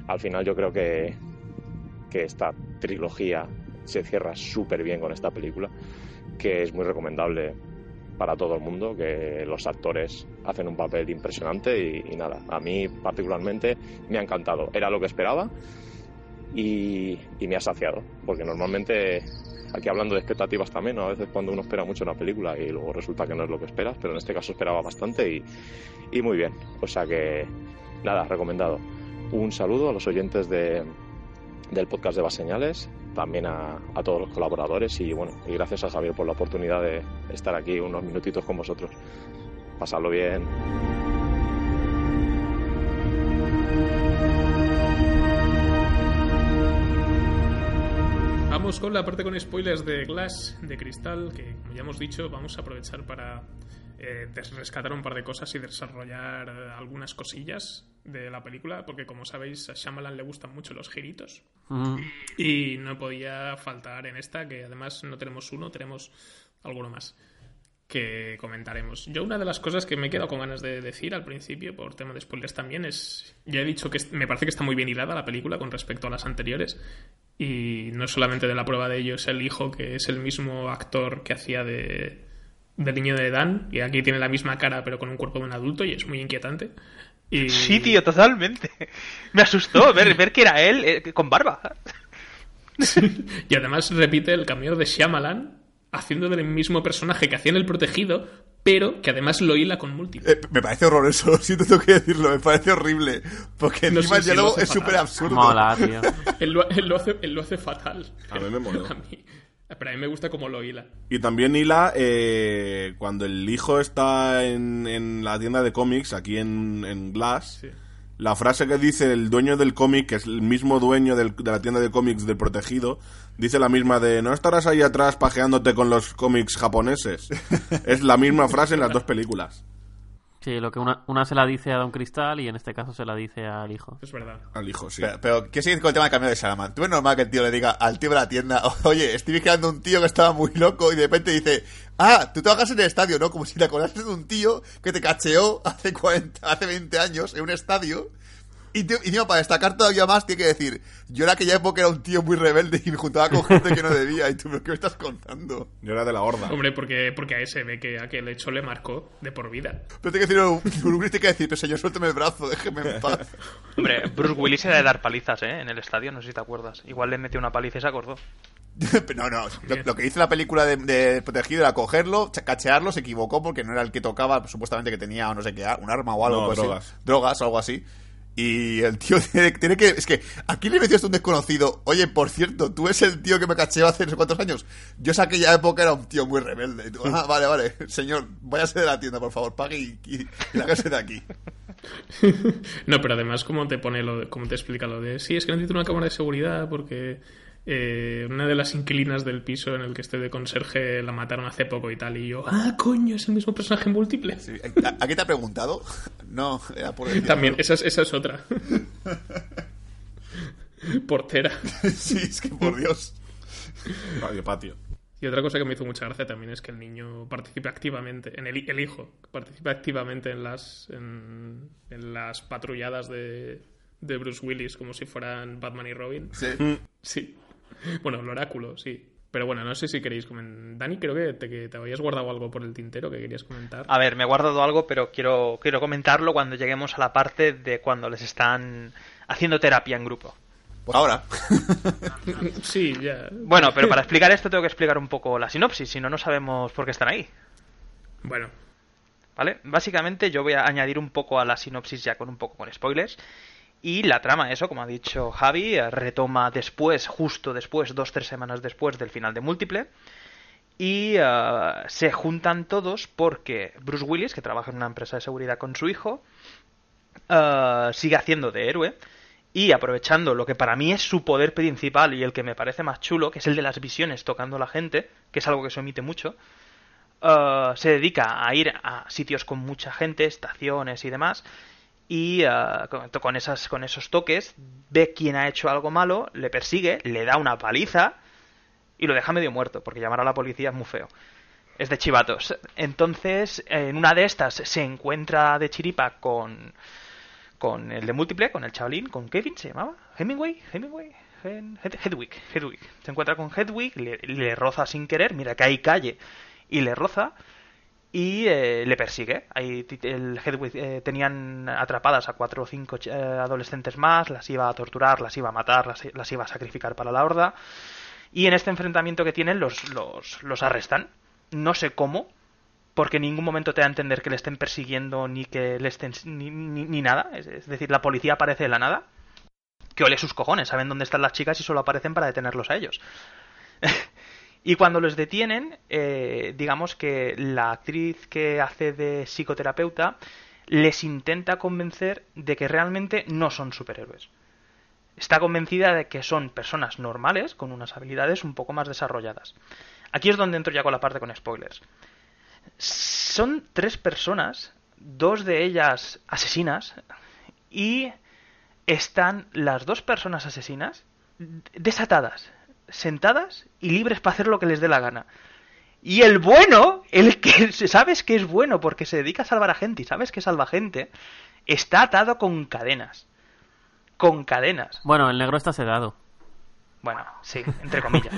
al final yo creo que, que esta trilogía se cierra súper bien con esta película, que es muy recomendable para todo el mundo, que los actores hacen un papel impresionante y, nada, a mí particularmente me ha encantado. Era lo que esperaba y, y me ha saciado, porque normalmente aquí hablando de expectativas también, ¿no? a veces cuando uno espera mucho una película y luego resulta que no es lo que esperas, pero en este caso esperaba bastante y, y muy bien. O sea que, nada, recomendado. Un saludo a los oyentes de, del podcast de Baseñales, también a, a, todos los colaboradores y bueno, y gracias a Javier por la oportunidad de estar aquí unos minutitos con vosotros. Pasadlo bien. Vamos con la parte con spoilers de Glass, de Cristal, que como ya hemos dicho, vamos a aprovechar para eh, rescatar un par de cosas y desarrollar eh, algunas cosillas de la película, porque como sabéis, a Shyamalan le gustan mucho los giritos. Y no podía faltar en esta, que además no tenemos uno, tenemos alguno más que comentaremos. Yo una de las cosas que me he quedado con ganas de decir al principio, por tema de spoilers también, es, ya he dicho que me parece que está muy bien hilada la película con respecto a las anteriores, y no solamente de la prueba de ello es el hijo, que es el mismo actor que hacía de, del niño de Dan, y aquí tiene la misma cara pero con un cuerpo de un adulto y es muy inquietante. Y... Sí, tío, totalmente. Me asustó ver, ver que era él eh, con barba. Sí. Y además repite el cameo de Shyamalan haciendo del mismo personaje que hacía en El Protegido, pero que además lo hila con múltiples. Eh, me parece horroroso, siento tengo que decirlo, me parece horrible. Porque No sé el lo diálogo es súper absurdo. Mola, tío. Él lo, él lo hace, él lo hace fatal. A mí me moló. A mí- pero a mí me gusta como lo hila. Y también Hila, eh, cuando el hijo está en, en la tienda de cómics, aquí en, en Glass, Sí. la frase que dice el dueño del cómic, que es el mismo dueño del- de la tienda de cómics del protegido, dice la misma de no estarás ahí atrás pajeándote con los cómics japoneses. es la misma frase en las dos películas. Sí, lo que una, una se la dice a Don Cristal y en este caso se la dice al hijo. Es verdad. Al hijo, sí. Pero, pero quiero seguir con el tema del cambio de Salaman. ¿Tú es normal que el tío le diga al tío de la tienda, oye, estoy vigilando a un tío que estaba muy loco y de repente dice, ah, tú trabajas en el estadio, ¿no? Como si te acordases de un tío que te cacheó hace 40, hace 20 años en un estadio. Y, tío, y encima, para destacar todavía más, tiene que decir, yo en aquella época era un tío muy rebelde y me juntaba con gente que no debía. Y tú, ¿pero qué me estás contando? Yo era de la horda. Hombre, porque, porque a ese ve que aquel hecho le marcó de por vida. Pero tiene que decir, Bruce Willis tiene que decir, pero señor, suélteme el brazo, déjeme en paz. Hombre, Bruce Willis era de dar palizas, ¿eh? En el estadio, no sé si te acuerdas. Igual le metió una paliza y se acordó. No, no, lo, lo que dice la película de, de Protegido era cogerlo, cachearlo, se equivocó porque no era el que tocaba, supuestamente que tenía, no sé qué, un arma o algo. No, pues drogas. Drogas o algo así. Y el tío tiene, tiene que. Es que aquí le a un desconocido, oye, por cierto, tú eres el tío que me caché hace no sé cuántos años. Yo en aquella época era un tío muy rebelde. Ah, vale, vale, señor, váyase de la tienda, por favor, pague y, y, y de aquí. no, pero además, como te pone lo, de- cómo te explica lo de sí, es que necesito una cámara de seguridad porque eh, una de las inquilinas del piso en el que estoy de conserje la mataron hace poco y tal. Y yo, ah, coño, es el mismo personaje múltiple. Sí, ¿A, a qué te ha preguntado? No, era por decir También, esa es, esa es otra. Portera. Sí, es que por Dios. Radio Patio. Y otra cosa que me hizo mucha gracia también es que el niño participe activamente, en el, el hijo, participe activamente en las, en, en las patrulladas de, de Bruce Willis como si fueran Batman y Robin. Sí. Sí. Bueno, el oráculo, sí. Pero bueno, no sé si queréis comentar. Dani, creo que te, que te habías guardado algo por el tintero que querías comentar. A ver, me he guardado algo, pero quiero, quiero comentarlo cuando lleguemos a la parte de cuando les están haciendo terapia en grupo. Pues ahora. Sí, ya. Bueno, pero para explicar esto tengo que explicar un poco la sinopsis, si no, no sabemos por qué están ahí. Bueno, ¿Vale? Básicamente yo voy a añadir un poco a la sinopsis ya con un poco con spoilers. Y la trama, eso, como ha dicho Javi, eh, retoma después, justo después, dos, tres semanas después del final de Múltiple. Y eh, se juntan todos porque Bruce Willis, que trabaja en una empresa de seguridad con su hijo, eh, sigue haciendo de héroe. Y aprovechando lo que para mí es su poder principal y el que me parece más chulo, que es el de las visiones tocando a la gente, que es algo que se omite mucho, eh, se dedica a ir a sitios con mucha gente, estaciones y demás, y eh, con, esas, con esos toques ve quién ha hecho algo malo, le persigue, le da una paliza y lo deja medio muerto, porque llamar a la policía es muy feo. Es de chivatos. Entonces, en una de estas se encuentra de chiripa con, con el de múltiple, con el chavalín, con Kevin, ¿se llamaba? ¿Hemingway? ¿Hemingway? Hedwig, Hedwig. Se encuentra con Hedwig, le, le roza sin querer, mira que hay calle, y le roza, y eh, le persigue. Ahí el Hedwig eh, tenían atrapadas a cuatro o cinco eh, adolescentes más, las iba a torturar, las iba a matar, las, iba a sacrificar para la horda. Y en este enfrentamiento que tienen los, los, los arrestan. No sé cómo, porque en ningún momento te da a entender que le estén persiguiendo ni que le estén ni, ni- ni nada. Es, es decir, la policía aparece de la nada. Que ole sus cojones, saben dónde están las chicas y solo aparecen para detenerlos a ellos. y cuando los detienen, eh, digamos que la actriz que hace de psicoterapeuta les intenta convencer de que realmente no son superhéroes. Está convencida de que son personas normales con unas habilidades un poco más desarrolladas. Aquí es donde entro ya con la parte con spoilers. Son tres personas, dos de ellas asesinas, y están las dos personas asesinas desatadas, sentadas y libres para hacer lo que les dé la gana. Y el bueno, el que sabes que es bueno porque se dedica a salvar a gente y sabes que salva gente, está atado con cadenas. Con cadenas. Bueno, el negro está sedado. Bueno, sí, entre comillas.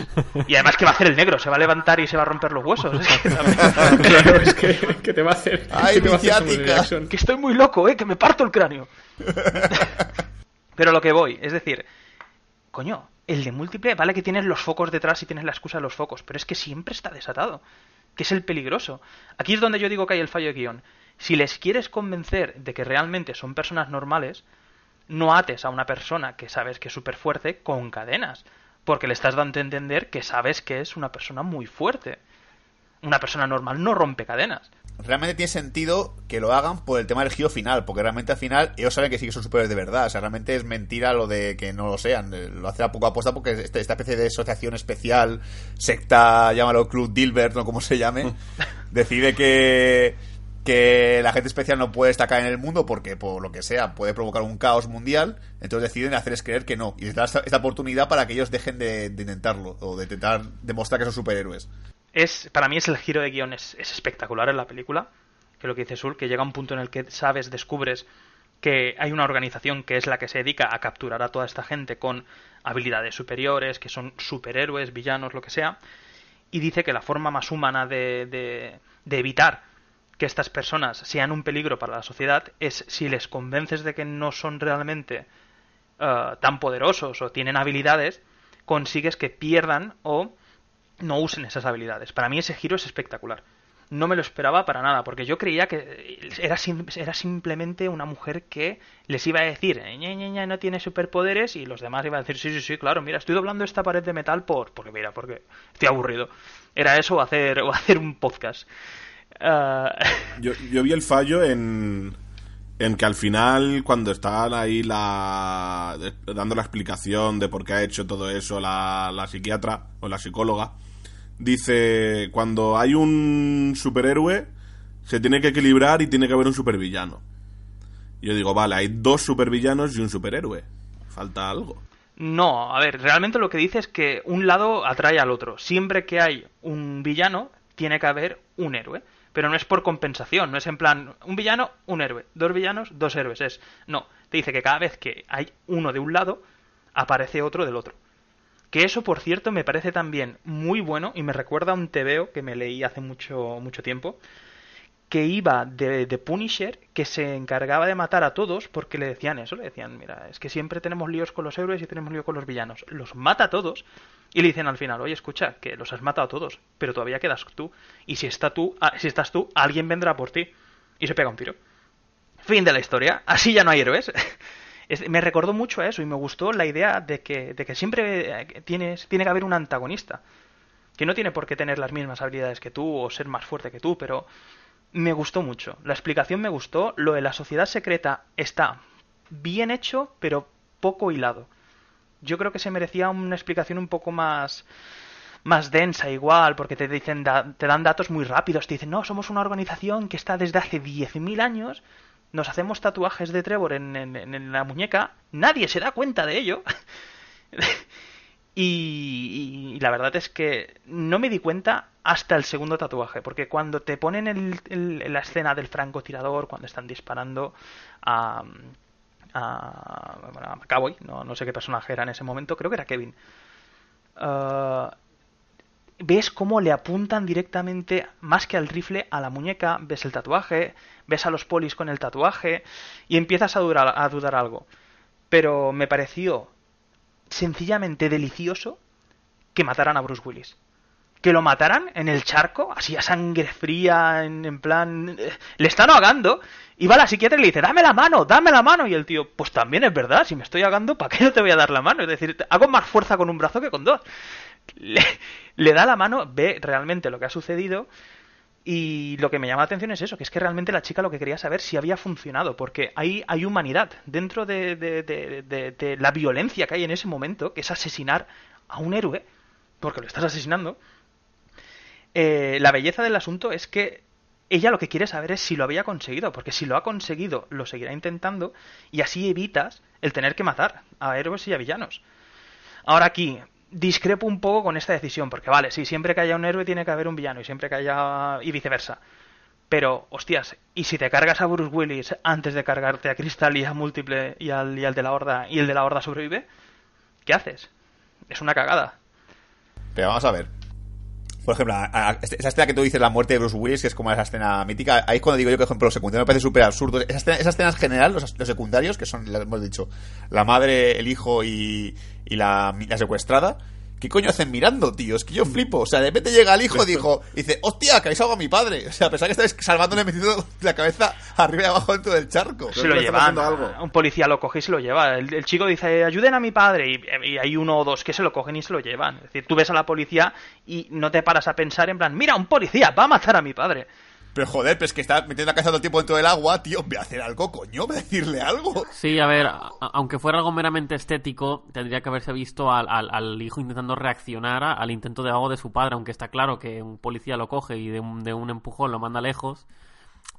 Y además, ¿qué va a hacer el negro? ¿Se va a levantar y se va a romper los huesos? Es que, claro, es que, que te va a hacer. ¡Ay, que te va a hacer que estoy muy loco, ¿eh? Que me parto el cráneo. Pero lo que voy, es decir, coño, el de múltiple, vale que tienes los focos detrás y tienes la excusa de los focos, pero es que siempre está desatado, que es el peligroso. Aquí es donde yo digo que hay el fallo de guion. Si les quieres convencer de que realmente son personas normales, no ates a una persona que sabes que es súper fuerte con cadenas, porque le estás dando a entender que sabes que es una persona muy fuerte. Una persona normal no rompe cadenas. Realmente tiene sentido que lo hagan por el tema del giro final, porque realmente al final ellos saben que sí que son superiores de verdad. O sea, realmente es mentira lo de que no lo sean. Lo hace a poco aposta porque este- esta especie de asociación especial, secta, llámalo Club Dilbert o como se llame, decide que, que la gente especial no puede estar acá en el mundo porque, por lo que sea, puede provocar un caos mundial. Entonces deciden hacerles creer que no. Y les da esta, esta oportunidad para que ellos dejen de, de intentarlo o de intentar demostrar que son superhéroes. Es para mí es el giro de guion es, es espectacular en la película que lo que dice Sul que llega un punto en el que sabes descubres que hay una organización que es la que se dedica a capturar a toda esta gente con habilidades superiores que son superhéroes villanos lo que sea y dice que la forma más humana de, de, de evitar que estas personas sean un peligro para la sociedad es si les convences de que no son realmente eh, tan poderosos o tienen habilidades consigues que pierdan o no usen esas habilidades. Para mí ese giro es espectacular. no me lo esperaba para nada, porque yo creía que era, era simplemente una mujer que les iba a decir, ña, ña, ña, no tiene superpoderes, y los demás iban a decir, sí, sí, sí, claro, mira, estoy doblando esta pared de metal por, porque mira, porque estoy aburrido. Era eso o hacer, o hacer un podcast. Ah, Yo, yo vi el fallo en, en que al final, cuando estaban ahí la, dando la explicación de por qué ha hecho todo eso la, la psiquiatra o la psicóloga, dice, cuando hay un superhéroe, se tiene que equilibrar y tiene que haber un supervillano. Yo digo, vale, hay dos supervillanos y un superhéroe. Falta algo. No, a ver, realmente lo que dice es que un lado atrae al otro. Siempre que hay un villano, tiene que haber un héroe. Pero no es por compensación, no es en plan, un villano, un héroe, dos villanos, dos héroes. Es, no, te dice que cada vez que hay uno de un lado, aparece otro del otro. Que eso, por cierto, me parece también muy bueno y me recuerda a un tebeo que me leí hace mucho, mucho tiempo, que iba de, de Punisher, que se encargaba de matar a todos porque le decían eso, le decían, mira, es que siempre tenemos líos con los héroes y tenemos líos con los villanos. Los mata a todos y le dicen al final, oye, escucha, que los has matado a todos, pero todavía quedas tú. Y si, está tú, ah, si estás tú, alguien vendrá por ti. Y se pega un tiro. Fin de la historia. Así ya no hay héroes. Es- me recordó mucho a eso y me gustó la idea de que, de que siempre eh, tienes, tiene que haber un antagonista. Que no tiene por qué tener las mismas habilidades que tú o ser más fuerte que tú, pero me gustó mucho. La explicación me gustó. Lo de la sociedad secreta está bien hecho, pero poco hilado. Yo creo que se merecía una explicación un poco más más densa igual, porque te dicen te dan datos muy rápidos, te dicen, "No, somos una organización que está desde hace 10.000 años, nos hacemos tatuajes de Trevor en, en- en la muñeca, nadie se da cuenta de ello." Y, y la verdad es que no me di cuenta hasta el segundo tatuaje, porque cuando te ponen el- la escena del francotirador, cuando están disparando a, a, a Cowboy, no, no sé qué personaje era en ese momento, creo que era Kevin. Ah, ves cómo le apuntan directamente, más que al rifle, a la muñeca, ves el tatuaje, ves a los polis con el tatuaje y empiezas a dudar, a dudar algo. Pero me pareció sencillamente delicioso que mataran a Bruce Willis. Que lo mataran en el charco, así a sangre fría, en, en plan... eh, Le están ahogando, y va la psiquiatra y le dice, dame la mano, dame la mano. Y el tío, pues también es verdad, si me estoy ahogando, ¿para qué no te voy a dar la mano? Es decir, hago más fuerza con un brazo que con dos. Le, le da la mano, ve realmente lo que ha sucedido, y lo que me llama la atención es eso, que es que realmente la chica lo que quería saber si había funcionado, porque hay, hay humanidad dentro de, de- de- de- de la violencia que hay en ese momento, que es asesinar a un héroe, porque lo estás asesinando. Eh, la belleza del asunto es que ella lo que quiere saber es si lo había conseguido, porque si lo ha conseguido, lo seguirá intentando, y así evitas el tener que matar a héroes y a villanos. Ahora aquí, discrepo un poco con esta decisión, porque vale, sí, siempre que haya un héroe tiene que haber un villano, y siempre que haya... y viceversa. Pero, hostias, ¿y si te cargas a Bruce Willis antes de cargarte a Crystal y a Múltiple y al, y al de la Horda, y el de la Horda sobrevive? ¿Qué haces? Es una cagada. Pero vamos a ver. Por ejemplo, a- esa escena que tú dices, la muerte de Bruce Willis, que es como esa escena mítica, ahí es cuando digo yo que, por ejemplo, los secundarios me parece súper absurdo. Esa escena, esa escena en general, los, secundarios, que son, hemos dicho, la madre, el hijo y, y la, la secuestrada, ¿qué coño hacen mirando, tío? Es que yo flipo. O sea, de repente llega el hijo y dijo, y dice, hostia, que habéis ahogado a mi padre. O sea, a pesar que estáis salvándole metiendo la cabeza arriba y abajo dentro del charco. Se lo llevan. algo. Un policía lo coge y se lo lleva. El, el chico dice, ayuden a mi padre. Y, y hay uno o dos que se lo cogen y se lo llevan. Es decir, tú ves a la policía y no te paras a pensar en plan, mira, un policía va a matar a mi padre. Pero joder, pero es que está metiendo la cabeza todo el tiempo dentro del agua, tío. Ve a hacer algo, coño, ve a decirle algo. Sí, a ver, a- aunque fuera algo meramente estético, tendría que haberse visto al, al- al hijo intentando reaccionar a- al intento de ahogo de su padre, aunque está claro que un policía lo coge y de un, de un empujón lo manda lejos,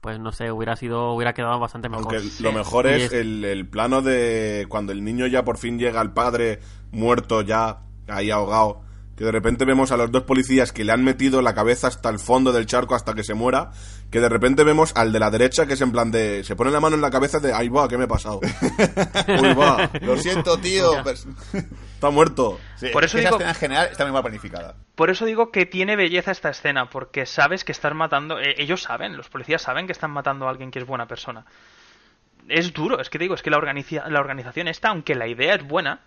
pues no sé, hubiera sido, hubiera quedado bastante mejor. Aunque lo mejor Y es el, el plano de cuando el niño ya por fin llega al padre muerto ya, ahí ahogado, que de repente vemos a los dos policías que le han metido la cabeza hasta el fondo del charco hasta que se muera, que de repente vemos al de la derecha que es en plan de... se pone la mano en la cabeza de... ¡Ay, va! ¿Qué me he pasado? ¡Uy, va! Lo siento, tío. pues- Está muerto. Sí, Por es eso esa digo- escena en general está muy mal planificada. Por eso digo que tiene belleza esta escena, porque sabes que están matando, eh, ellos saben, los policías saben que están matando a alguien que es buena persona. Es duro, es que digo, es que la, organiza- la organización esta, aunque la idea es buena,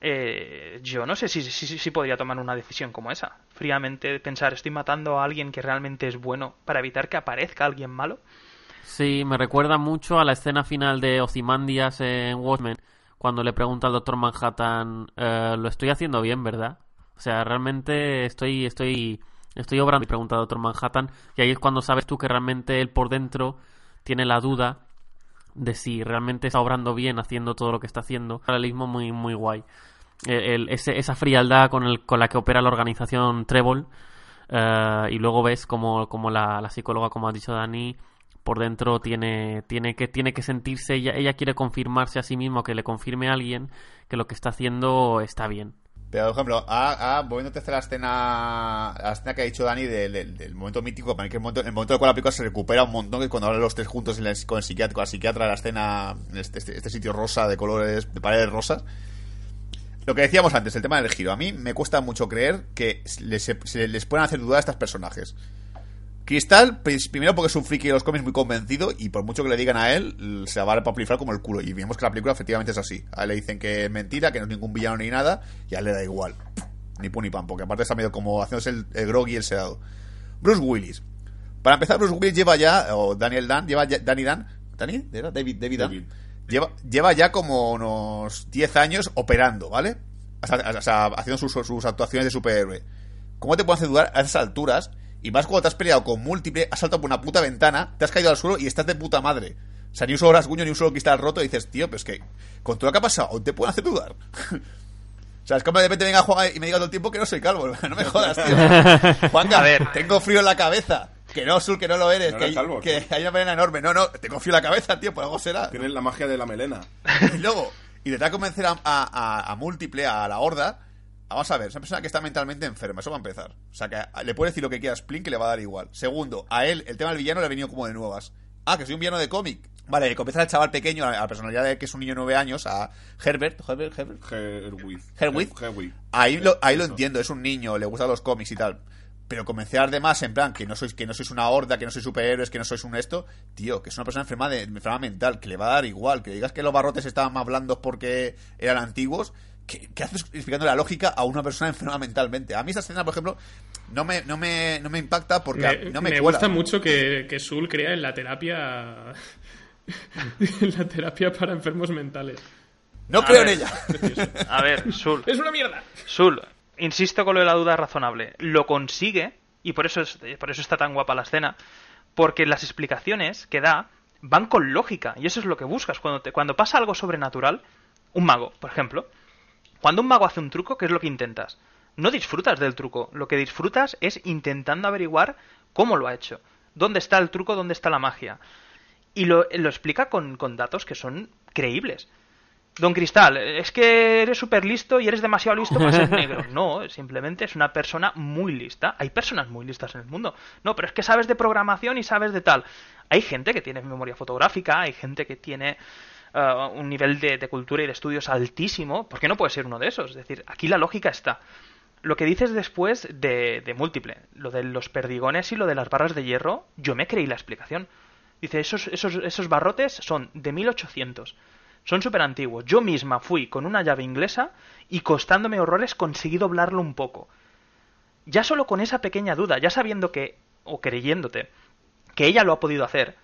eh, yo no sé si, si, si podría tomar una decisión como esa. Fríamente pensar, estoy matando a alguien que realmente es bueno para evitar que aparezca alguien malo. Sí, me recuerda mucho a la escena final de Ozymandias en Watchmen, cuando le pregunta al Doctor Manhattan, eh, lo estoy haciendo bien, ¿verdad? O sea, realmente estoy, estoy, estoy obrando y pregunta al Doctor Manhattan, y ahí es cuando sabes tú que realmente él por dentro tiene la duda de si realmente está obrando bien haciendo todo lo que está haciendo. Paralelismo muy, muy guay. El- ese- esa frialdad con, el, con la que opera la organización Trébol. eh, y luego ves como, como la, la psicóloga, como ha dicho Dani, por dentro tiene, tiene, que, tiene que sentirse, ella, ella quiere confirmarse a sí misma, que le confirme a alguien que lo que está haciendo está bien. Por ejemplo, a, a, volviéndote a la escena, la escena que ha dicho Dani del, momento mítico, para que el momento, el momento en el cual la película se recupera un montón, que cuando hablan los tres juntos con el psiquiatra, con la psiquiatra, la escena, en este, este, este sitio rosa de colores, de paredes rosas. Lo que decíamos antes, el tema del giro. A mí me cuesta mucho creer que les, se les puedan hacer dudar a estos personajes. Cristal, pues, primero porque es un friki de los cómics muy convencido y por mucho que le digan a él, se va a papilifar como el culo. Y vemos que la película efectivamente es así. A él le dicen que es mentira, que no es ningún villano ni nada, y a él le da igual. Ni pun ni pan, porque aparte está medio como haciéndose el, el groggy y el sedado. Bruce Willis. Para empezar, Bruce Willis lleva ya, o Daniel Dan, lleva ya, Danny Dan, ¿Danny? ¿Era? David, David Dan. David. Lleva, lleva ya como unos 10 años operando, ¿vale? O sea, haciendo sus, sus actuaciones de superhéroe. ¿Cómo te puede hacer dudar a esas alturas? Y más cuando te has peleado con múltiple, has saltado por una puta ventana, te has caído al suelo y estás de puta madre. O sea, ni un solo rasguño, ni un solo cristal roto, y dices, tío, pero es que con todo lo que ha pasado, te pueden hacer dudar. O sea, es como de repente venga Juan y me diga todo el tiempo que no soy calvo. No me jodas, tío. Juanca, A ver. tengo frío en la cabeza. Que no, Sul, que no lo eres. No que, eres calvo, que tío. hay una melena enorme. No, no, tengo frío en la cabeza, tío, por algo será. Tienes la magia de la melena. Y luego, y te da a convencer a, a, a- a múltiple, a la horda. Vamos a ver, es una persona que está mentalmente enferma, eso va a empezar. O sea, que le puede decir lo que quiera a Splin que le va a dar igual. Segundo, a él, el tema del villano le ha venido como de nuevas. Ah, que soy un villano de cómic. Vale, le comienza al chaval pequeño, a la personalidad de que es un niño de nueve años, a Herbert. Herbert, Herbert. Herwig. Herwig. Herwig. Ahí lo, ahí lo entiendo, es un niño, le gustan los cómics y tal. Pero convencer de más en plan que no sois, que no sois una horda, que no sois superhéroes, que no sois un esto, tío, que es una persona enferma de enferma mental, que le va a dar igual, que digas que los barrotes estaban más blandos porque eran antiguos, ¿qué, qué haces explicando la lógica a una persona enferma mentalmente? A mí esa escena, por ejemplo, no me, no me, no me impacta porque Me, no me, me cuela. gusta mucho que, que Sul crea en la terapia. en la terapia para enfermos mentales. No A creo en ver. ella. A ver, Sul. ¡Es una mierda! Sul, insisto con lo de la duda razonable. Lo consigue, y por eso, es- por eso está tan guapa la escena, porque las explicaciones que da van con lógica, y eso es lo que buscas. Cuando, te- cuando pasa algo sobrenatural, un mago, por ejemplo, cuando un mago hace un truco, ¿qué es lo que intentas? No disfrutas del truco, lo que disfrutas es intentando averiguar cómo lo ha hecho, dónde está el truco, dónde está la magia. Y lo, lo explica con, con datos que son creíbles. Don Cristal, es que eres súper listo y eres demasiado listo para ser negro. No, simplemente es una persona muy lista. Hay personas muy listas en el mundo. No, pero es que sabes de programación y sabes de tal. Hay gente que tiene memoria fotográfica, hay gente que tiene eh, un nivel de, cultura y de estudios altísimo. ¿Por qué no puede ser uno de esos? Es decir, aquí la lógica está. Lo que dices después de, de múltiple, lo de los perdigones y lo de las barras de hierro, yo me creí la explicación. Dice, esos, esos, esos barrotes son de 1800. Son súper antiguos. Yo misma fui con una llave inglesa y costándome horrores conseguí doblarlo un poco. Ya solo con esa pequeña duda, ya sabiendo que, o creyéndote, que ella lo ha podido hacer,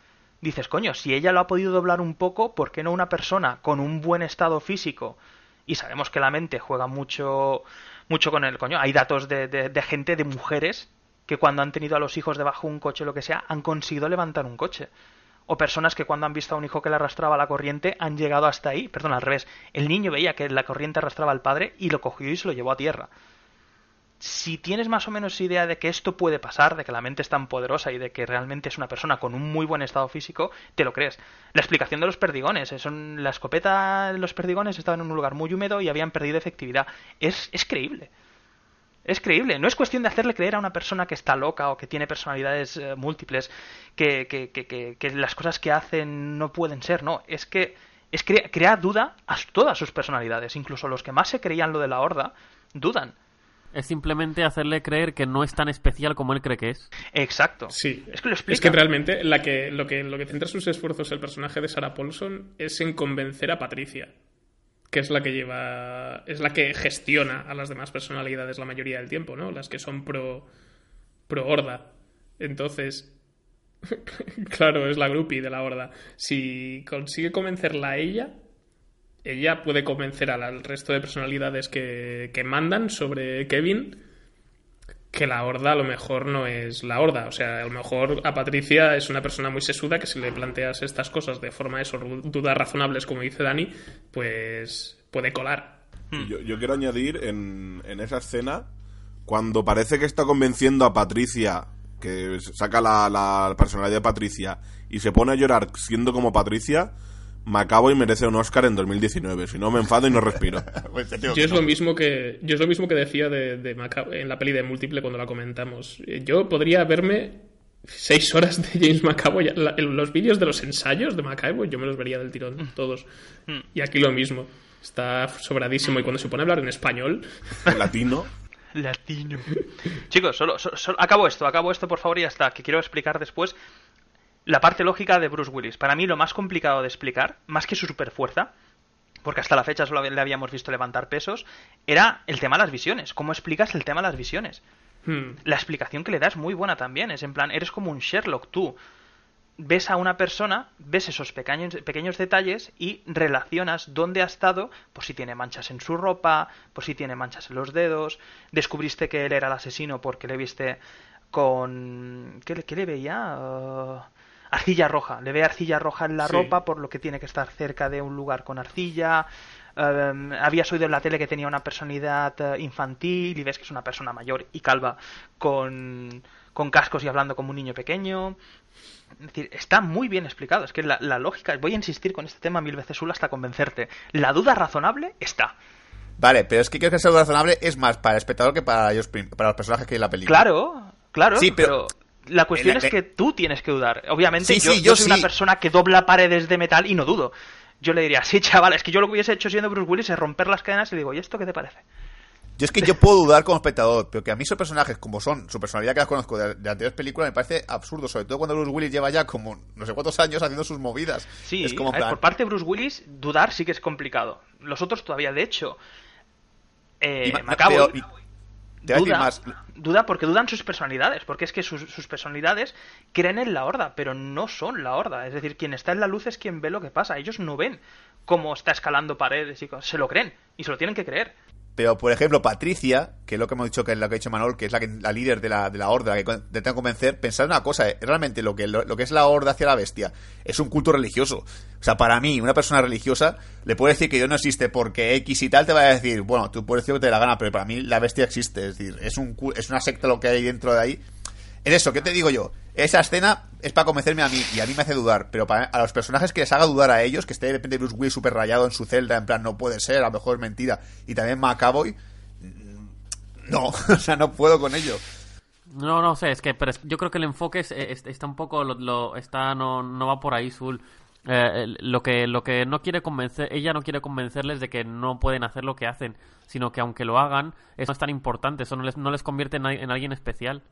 dices, coño, si ella lo ha podido doblar un poco, ¿por qué no una persona con un buen estado físico? Y sabemos que la mente juega mucho, mucho con el coño. Hay datos de, de, gente, de mujeres, que cuando han tenido a los hijos debajo de un coche o lo que sea, han conseguido levantar un coche. O personas que cuando han visto a un hijo que le arrastraba la corriente han llegado hasta ahí. Perdón, al revés. El niño veía que la corriente arrastraba al padre y lo cogió y se lo llevó a tierra. Si tienes más o menos idea de que esto puede pasar, de que la mente es tan poderosa y de que realmente es una persona con un muy buen estado físico, te lo crees. La explicación de los perdigones. eh, Son, la escopeta de los perdigones estaban en un lugar muy húmedo y habían perdido efectividad. Es, es creíble. Es creíble. No es cuestión de hacerle creer a una persona que está loca o que tiene personalidades eh, múltiples, que, que, que, que, las cosas que hacen no pueden ser. No, es que es cre crear duda a todas sus personalidades. Incluso los que más se creían lo de la horda, dudan. Es simplemente hacerle creer que no es tan especial como él cree que es. Exacto. Sí. Es que lo explica. Es que realmente la que, lo, que, lo que centra sus esfuerzos el personaje de Sarah Paulson es en convencer a Patricia. que es la que lleva, es la que gestiona a las demás personalidades la mayoría del tiempo, ¿no? Las que son pro, pro horda. Entonces, claro, es la groupie de la horda. Si consigue convencerla a ella, ella puede convencer al resto de personalidades que, que mandan sobre Kevin que la horda a lo mejor no es la horda. O sea, a lo mejor a Patricia es una persona muy sesuda que si le planteas estas cosas de forma de eso, dudas razonables, como dice Dani, pues puede colar. Yo, yo quiero añadir en, en esa escena, cuando parece que está convenciendo a Patricia, que saca la, la personalidad de Patricia y se pone a llorar siendo como Patricia, Macabo y merece un Oscar en 2019. Si no, me enfado y no respiro. Pues Yo que es no. lo mismo que yo es lo mismo que decía de, de en la peli de múltiple cuando la comentamos. Yo podría verme seis horas de James McAvoy. La- en los vídeos de los ensayos de McAvoy yo me los vería del tirón todos. Y aquí lo mismo. Está sobradísimo y cuando se pone a hablar en español, En latino. Latino. Chicos, solo, solo- solo- acabo esto, acabo esto por favor y ya está, que quiero explicar después la parte lógica de Bruce Willis. Para mí lo más complicado de explicar, más que su superfuerza, porque hasta la fecha solo le habíamos visto levantar pesos, era el tema de las visiones. ¿Cómo explicas el tema de las visiones? hmm, La explicación que le da es muy buena también. Es en plan, eres como un Sherlock tú. Ves a una persona, ves esos pequeños, pequeños detalles y relacionas dónde ha estado, por si tiene manchas en su ropa, por si tiene manchas en los dedos. Descubriste que él era el asesino porque le viste con... ¿Qué, le- qué le veía? Uh, Arcilla roja. Le ve arcilla roja en la Sí. ropa, por lo que tiene que estar cerca de un lugar con arcilla. Um, habías oído en la tele que tenía una personalidad eh, infantil y ves que es una persona mayor y calva con, con cascos y hablando como un niño pequeño. Es decir, está muy bien explicado. Es que la, la lógica, voy a insistir con este tema mil veces solo hasta convencerte. La duda razonable está. Vale, pero es que creo que es algo razonable es más para el espectador que para ellos, para los personajes que hay en la película. Claro, claro, Sí, pero, pero- la cuestión es que tú tienes que dudar. Obviamente, Sí, yo, sí, yo yo soy sí. una persona que dobla paredes de metal y no dudo. Yo le diría, sí, chaval, es que yo lo que hubiese hecho siendo Bruce Willis es romper las cadenas y le digo, ¿y esto qué te parece? Yo es que yo puedo dudar como espectador, pero que a mí esos personajes, como son, su personalidad que las conozco de, de anteriores películas, me parece absurdo, sobre todo cuando Bruce Willis lleva ya como no sé cuántos años haciendo sus movidas. Sí, es como ver, plan, por parte de Bruce Willis, dudar sí que es complicado. Los otros todavía, de hecho, eh, pero- y- te duda, más. duda porque dudan sus personalidades, porque es que sus, sus personalidades creen en la horda, pero no son la horda. Es decir, quien está en la luz es quien ve lo que pasa. Ellos no ven cómo está escalando paredes y cosas. Se lo creen y se lo tienen que creer. Pero, por ejemplo, Patricia, que es lo que hemos dicho que es lo que ha dicho Manol, que es la, que- la líder de la, de la horda, la que con- te convencer, pensar una cosa, eh, realmente lo que, lo, que es la horda hacia la bestia es un culto religioso. O sea, para mí, una persona religiosa le puede decir que Dios no existe porque X y tal te va a decir, bueno, tú puedes decir que te dé la gana, pero para mí la bestia existe. Es decir, es, un, es una secta lo que hay dentro de ahí. Es eso, ¿qué te digo yo? Esa escena es para convencerme a mí y a mí me hace dudar, pero para a los personajes que les haga dudar a ellos, que esté de repente Bruce Willis súper rayado en su celda, en plan, no puede ser, a lo mejor es mentira, y también Macaboy, no, o sea, no puedo con ello. No, no sé, es que pero es- yo creo que el enfoque es- es- está un poco, lo, está no, no va por ahí, Zul. Eh, lo que lo que no quiere convencer, ella no quiere convencerles de que no pueden hacer lo que hacen, sino que aunque lo hagan, eso no es tan importante, eso no les, no les convierte en, en alguien especial.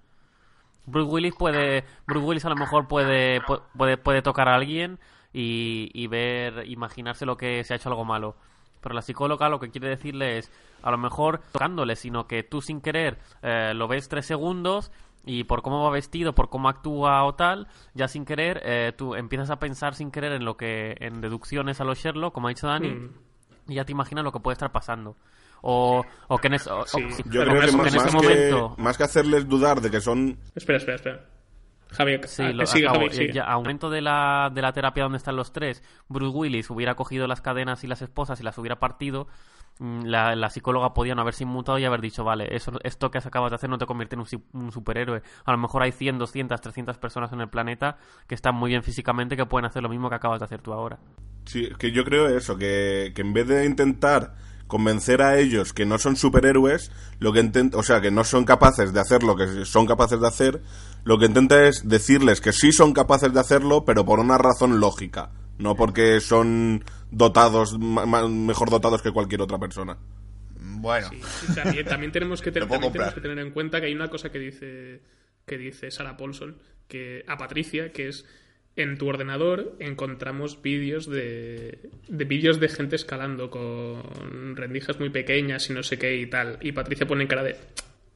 Bruce Willis puede, Bruce Willis a lo mejor puede, pu- puede, puede tocar a alguien y, y ver, imaginarse lo que se ha hecho algo malo. Pero la psicóloga lo que quiere decirle es, a lo mejor tocándole, sino que tú sin querer eh, lo ves tres segundos y por cómo va vestido, por cómo actúa o tal, ya sin querer eh, tú empiezas a pensar sin querer en lo que, en deducciones a los Sherlock, como ha dicho Dani, Hmm. y ya te imaginas lo que puede estar pasando. O, o que en, es- o- o- Sí. sí, Yo Pero creo que más- más, en ese más momento que, más que hacerles dudar de que son Espera, espera, espera. Javier, Sí, ah, lo, sigue, acabo. Javi, Eh, sigue. ya, a momento de la, de la terapia donde están los tres, Bruce Willis hubiera cogido las cadenas y las esposas y las hubiera partido, mm, la, la psicóloga podía no haberse inmutado y haber dicho, vale, eso, esto que has acabas de hacer no te convierte en un, un superhéroe. A lo mejor hay 100, 200, 300 personas en el planeta que están muy bien físicamente que pueden hacer lo mismo que acabas de hacer tú ahora. Sí, es que yo creo eso, que, que en vez de intentar convencer a ellos que no son superhéroes, lo que intent- o sea, que no son capaces de hacer lo que son capaces de hacer, lo que intenta es decirles que sí son capaces de hacerlo, pero por una razón lógica, no porque son dotados, mejor dotados que cualquier otra persona. Bueno, Sí, también, también tenemos que, te- Lo puedo también tenemos que tener en cuenta que hay una cosa que dice que dice Sarah Paulson que a Patricia que es en tu ordenador encontramos vídeos de, de vídeos de gente escalando con rendijas muy pequeñas y no sé qué y tal. Y Patricia pone en cara de,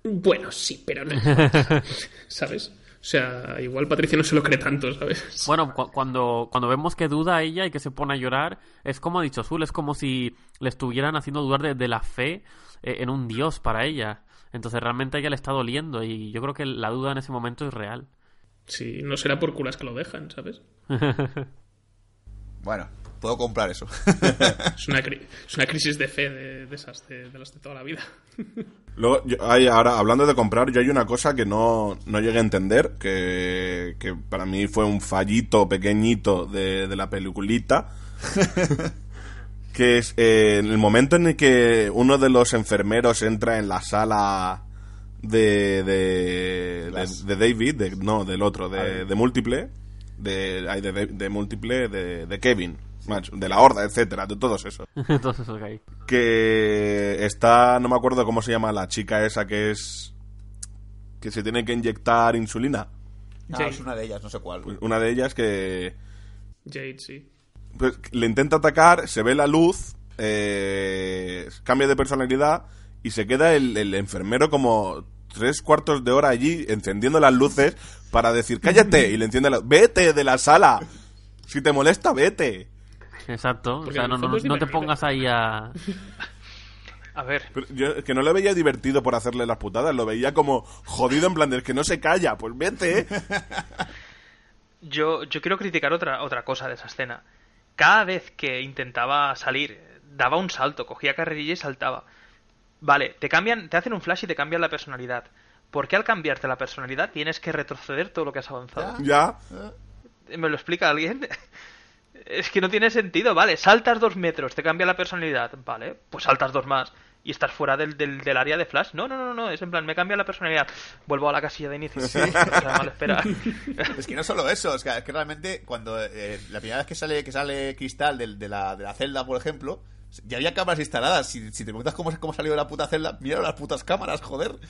bueno, sí, pero no. ¿Sabes? O sea, igual Patricia no se lo cree tanto, ¿sabes? Bueno, cu- cuando, cuando vemos que duda ella y que se pone a llorar, es como ha dicho Azul, es como si le estuvieran haciendo dudar de, de la fe eh, en un dios para ella. Entonces realmente a ella le está doliendo y yo creo que la duda en ese momento es real. Sí, no será por culas que lo dejan, ¿sabes? Bueno, puedo comprar eso. Es una, cri- es una crisis de fe de, de esas, de, de las de toda la vida. Luego, yo- hay, ahora, hablando de comprar, yo hay una cosa que no, no llegué a entender, que, que para mí fue un fallito pequeñito de, de la peliculita, que es eh, en el momento en el que uno de los enfermeros entra en la sala de, de, de, de David, de- no, del otro, de, de múltiple, de, ay, de, de- de múltiple, de, de Kevin, macho, de la horda, etcétera, de todos esos Entonces eso que hay. que está, no me acuerdo cómo se llama la chica esa que es que se tiene que inyectar insulina. Ah, Sí. es una de ellas, no sé cuál. Pues Una de ellas que Jade, sí. pues, le intenta atacar, se ve la luz, eh, cambia de personalidad y se queda el, el enfermero como tres cuartos de hora allí encendiendo las luces para decir cállate y le enciende la vete de la sala si te molesta vete Exacto. O sea, no, no, no te pongas ahí a... A ver, Pero yo que no le veía divertido por hacerle las putadas, lo veía como jodido en plan de que no se calla, pues vete. yo, yo quiero criticar otra, otra cosa de esa escena. Cada vez que intentaba salir, daba un salto, cogía carrerilla y saltaba. Vale, te cambian, te hacen un flash y te cambian la personalidad. ¿Por qué al cambiarte la personalidad tienes que retroceder todo lo que has avanzado? ya. ¿Me lo explica alguien? Es que no tiene sentido, vale, saltas dos metros, te cambia la personalidad, vale, pues saltas dos más y estás fuera del, del, del área de flash. No, no, no, no, es en plan, me cambia la personalidad, vuelvo a la casilla de inicio. O sea, mal esperar. Es que no solo eso, es que, es que realmente cuando eh, la primera vez que sale que sale Cristal del- de, la, de la celda, por ejemplo, ya había cámaras instaladas. Si, si te preguntas cómo, cómo ha salido de la puta celda, mira las putas cámaras, joder.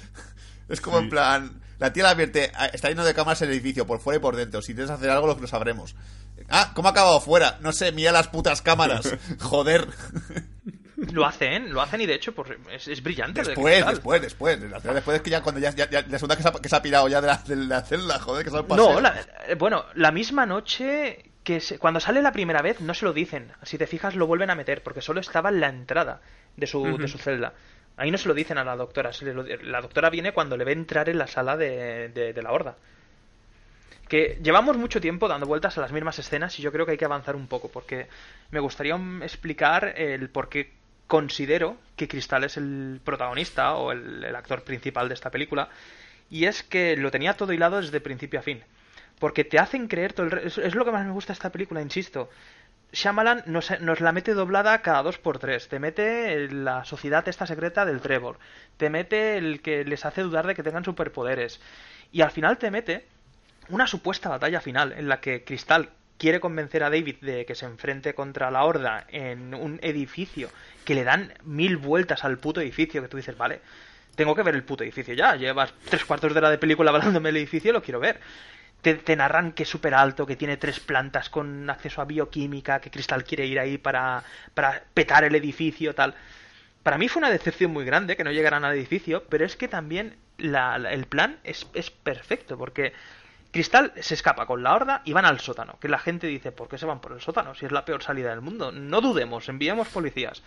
Es como en plan, la tía la advierte, "Ah, está lleno de cámaras el edificio, por fuera y por dentro. Si tienes que hacer algo, lo, lo sabremos. Ah, ¿cómo ha acabado fuera? No sé, mira las putas cámaras. Joder. Lo hacen, lo hacen y de hecho pues, es, es brillante. Después, después, después. La después es que ya cuando ya, ya, ya la segunda que se ha, que se ha pirado ya de la, de la celda, joder, que se ha pasado. No, la- eh, bueno, la misma noche que se- cuando sale la primera vez no se lo dicen. Si te fijas lo vuelven a meter porque solo estaba en la entrada de su, de su celda. Ahí no se lo dicen a la doctora. lo- la doctora viene cuando le ve entrar en la sala de, de- de la horda. Que llevamos mucho tiempo dando vueltas a las mismas escenas y yo creo que hay que avanzar un poco porque me gustaría explicar el por qué considero que Cristal es el protagonista o el, el actor principal de esta película y es que lo tenía todo hilado desde principio a fin. Porque te hacen creer todo el... re- Es, lo que más me gusta de esta película, insisto. Shyamalan nos, nos la mete doblada cada dos por tres. Te mete la sociedad esta secreta del Trevor. Te mete el que les hace dudar de que tengan superpoderes. Y al final te mete una supuesta batalla final en la que Cristal quiere convencer a David de que se enfrente contra la Horda en un edificio que le dan mil vueltas al puto edificio que tú dices, vale, tengo que ver el puto edificio ya, llevas tres cuartos de hora de película hablándome del edificio, lo quiero ver. Te, te narran que es súper alto, que tiene tres plantas con acceso a bioquímica, que Cristal quiere ir ahí para, para petar el edificio, tal. Para mí fue una decepción muy grande que no llegaran al edificio, pero es que también la- el plan es, es perfecto, porque Cristal se escapa con la horda y van al sótano. Que la gente dice, ¿por qué se van por el sótano? Si es la peor salida del mundo. No dudemos, enviemos policías.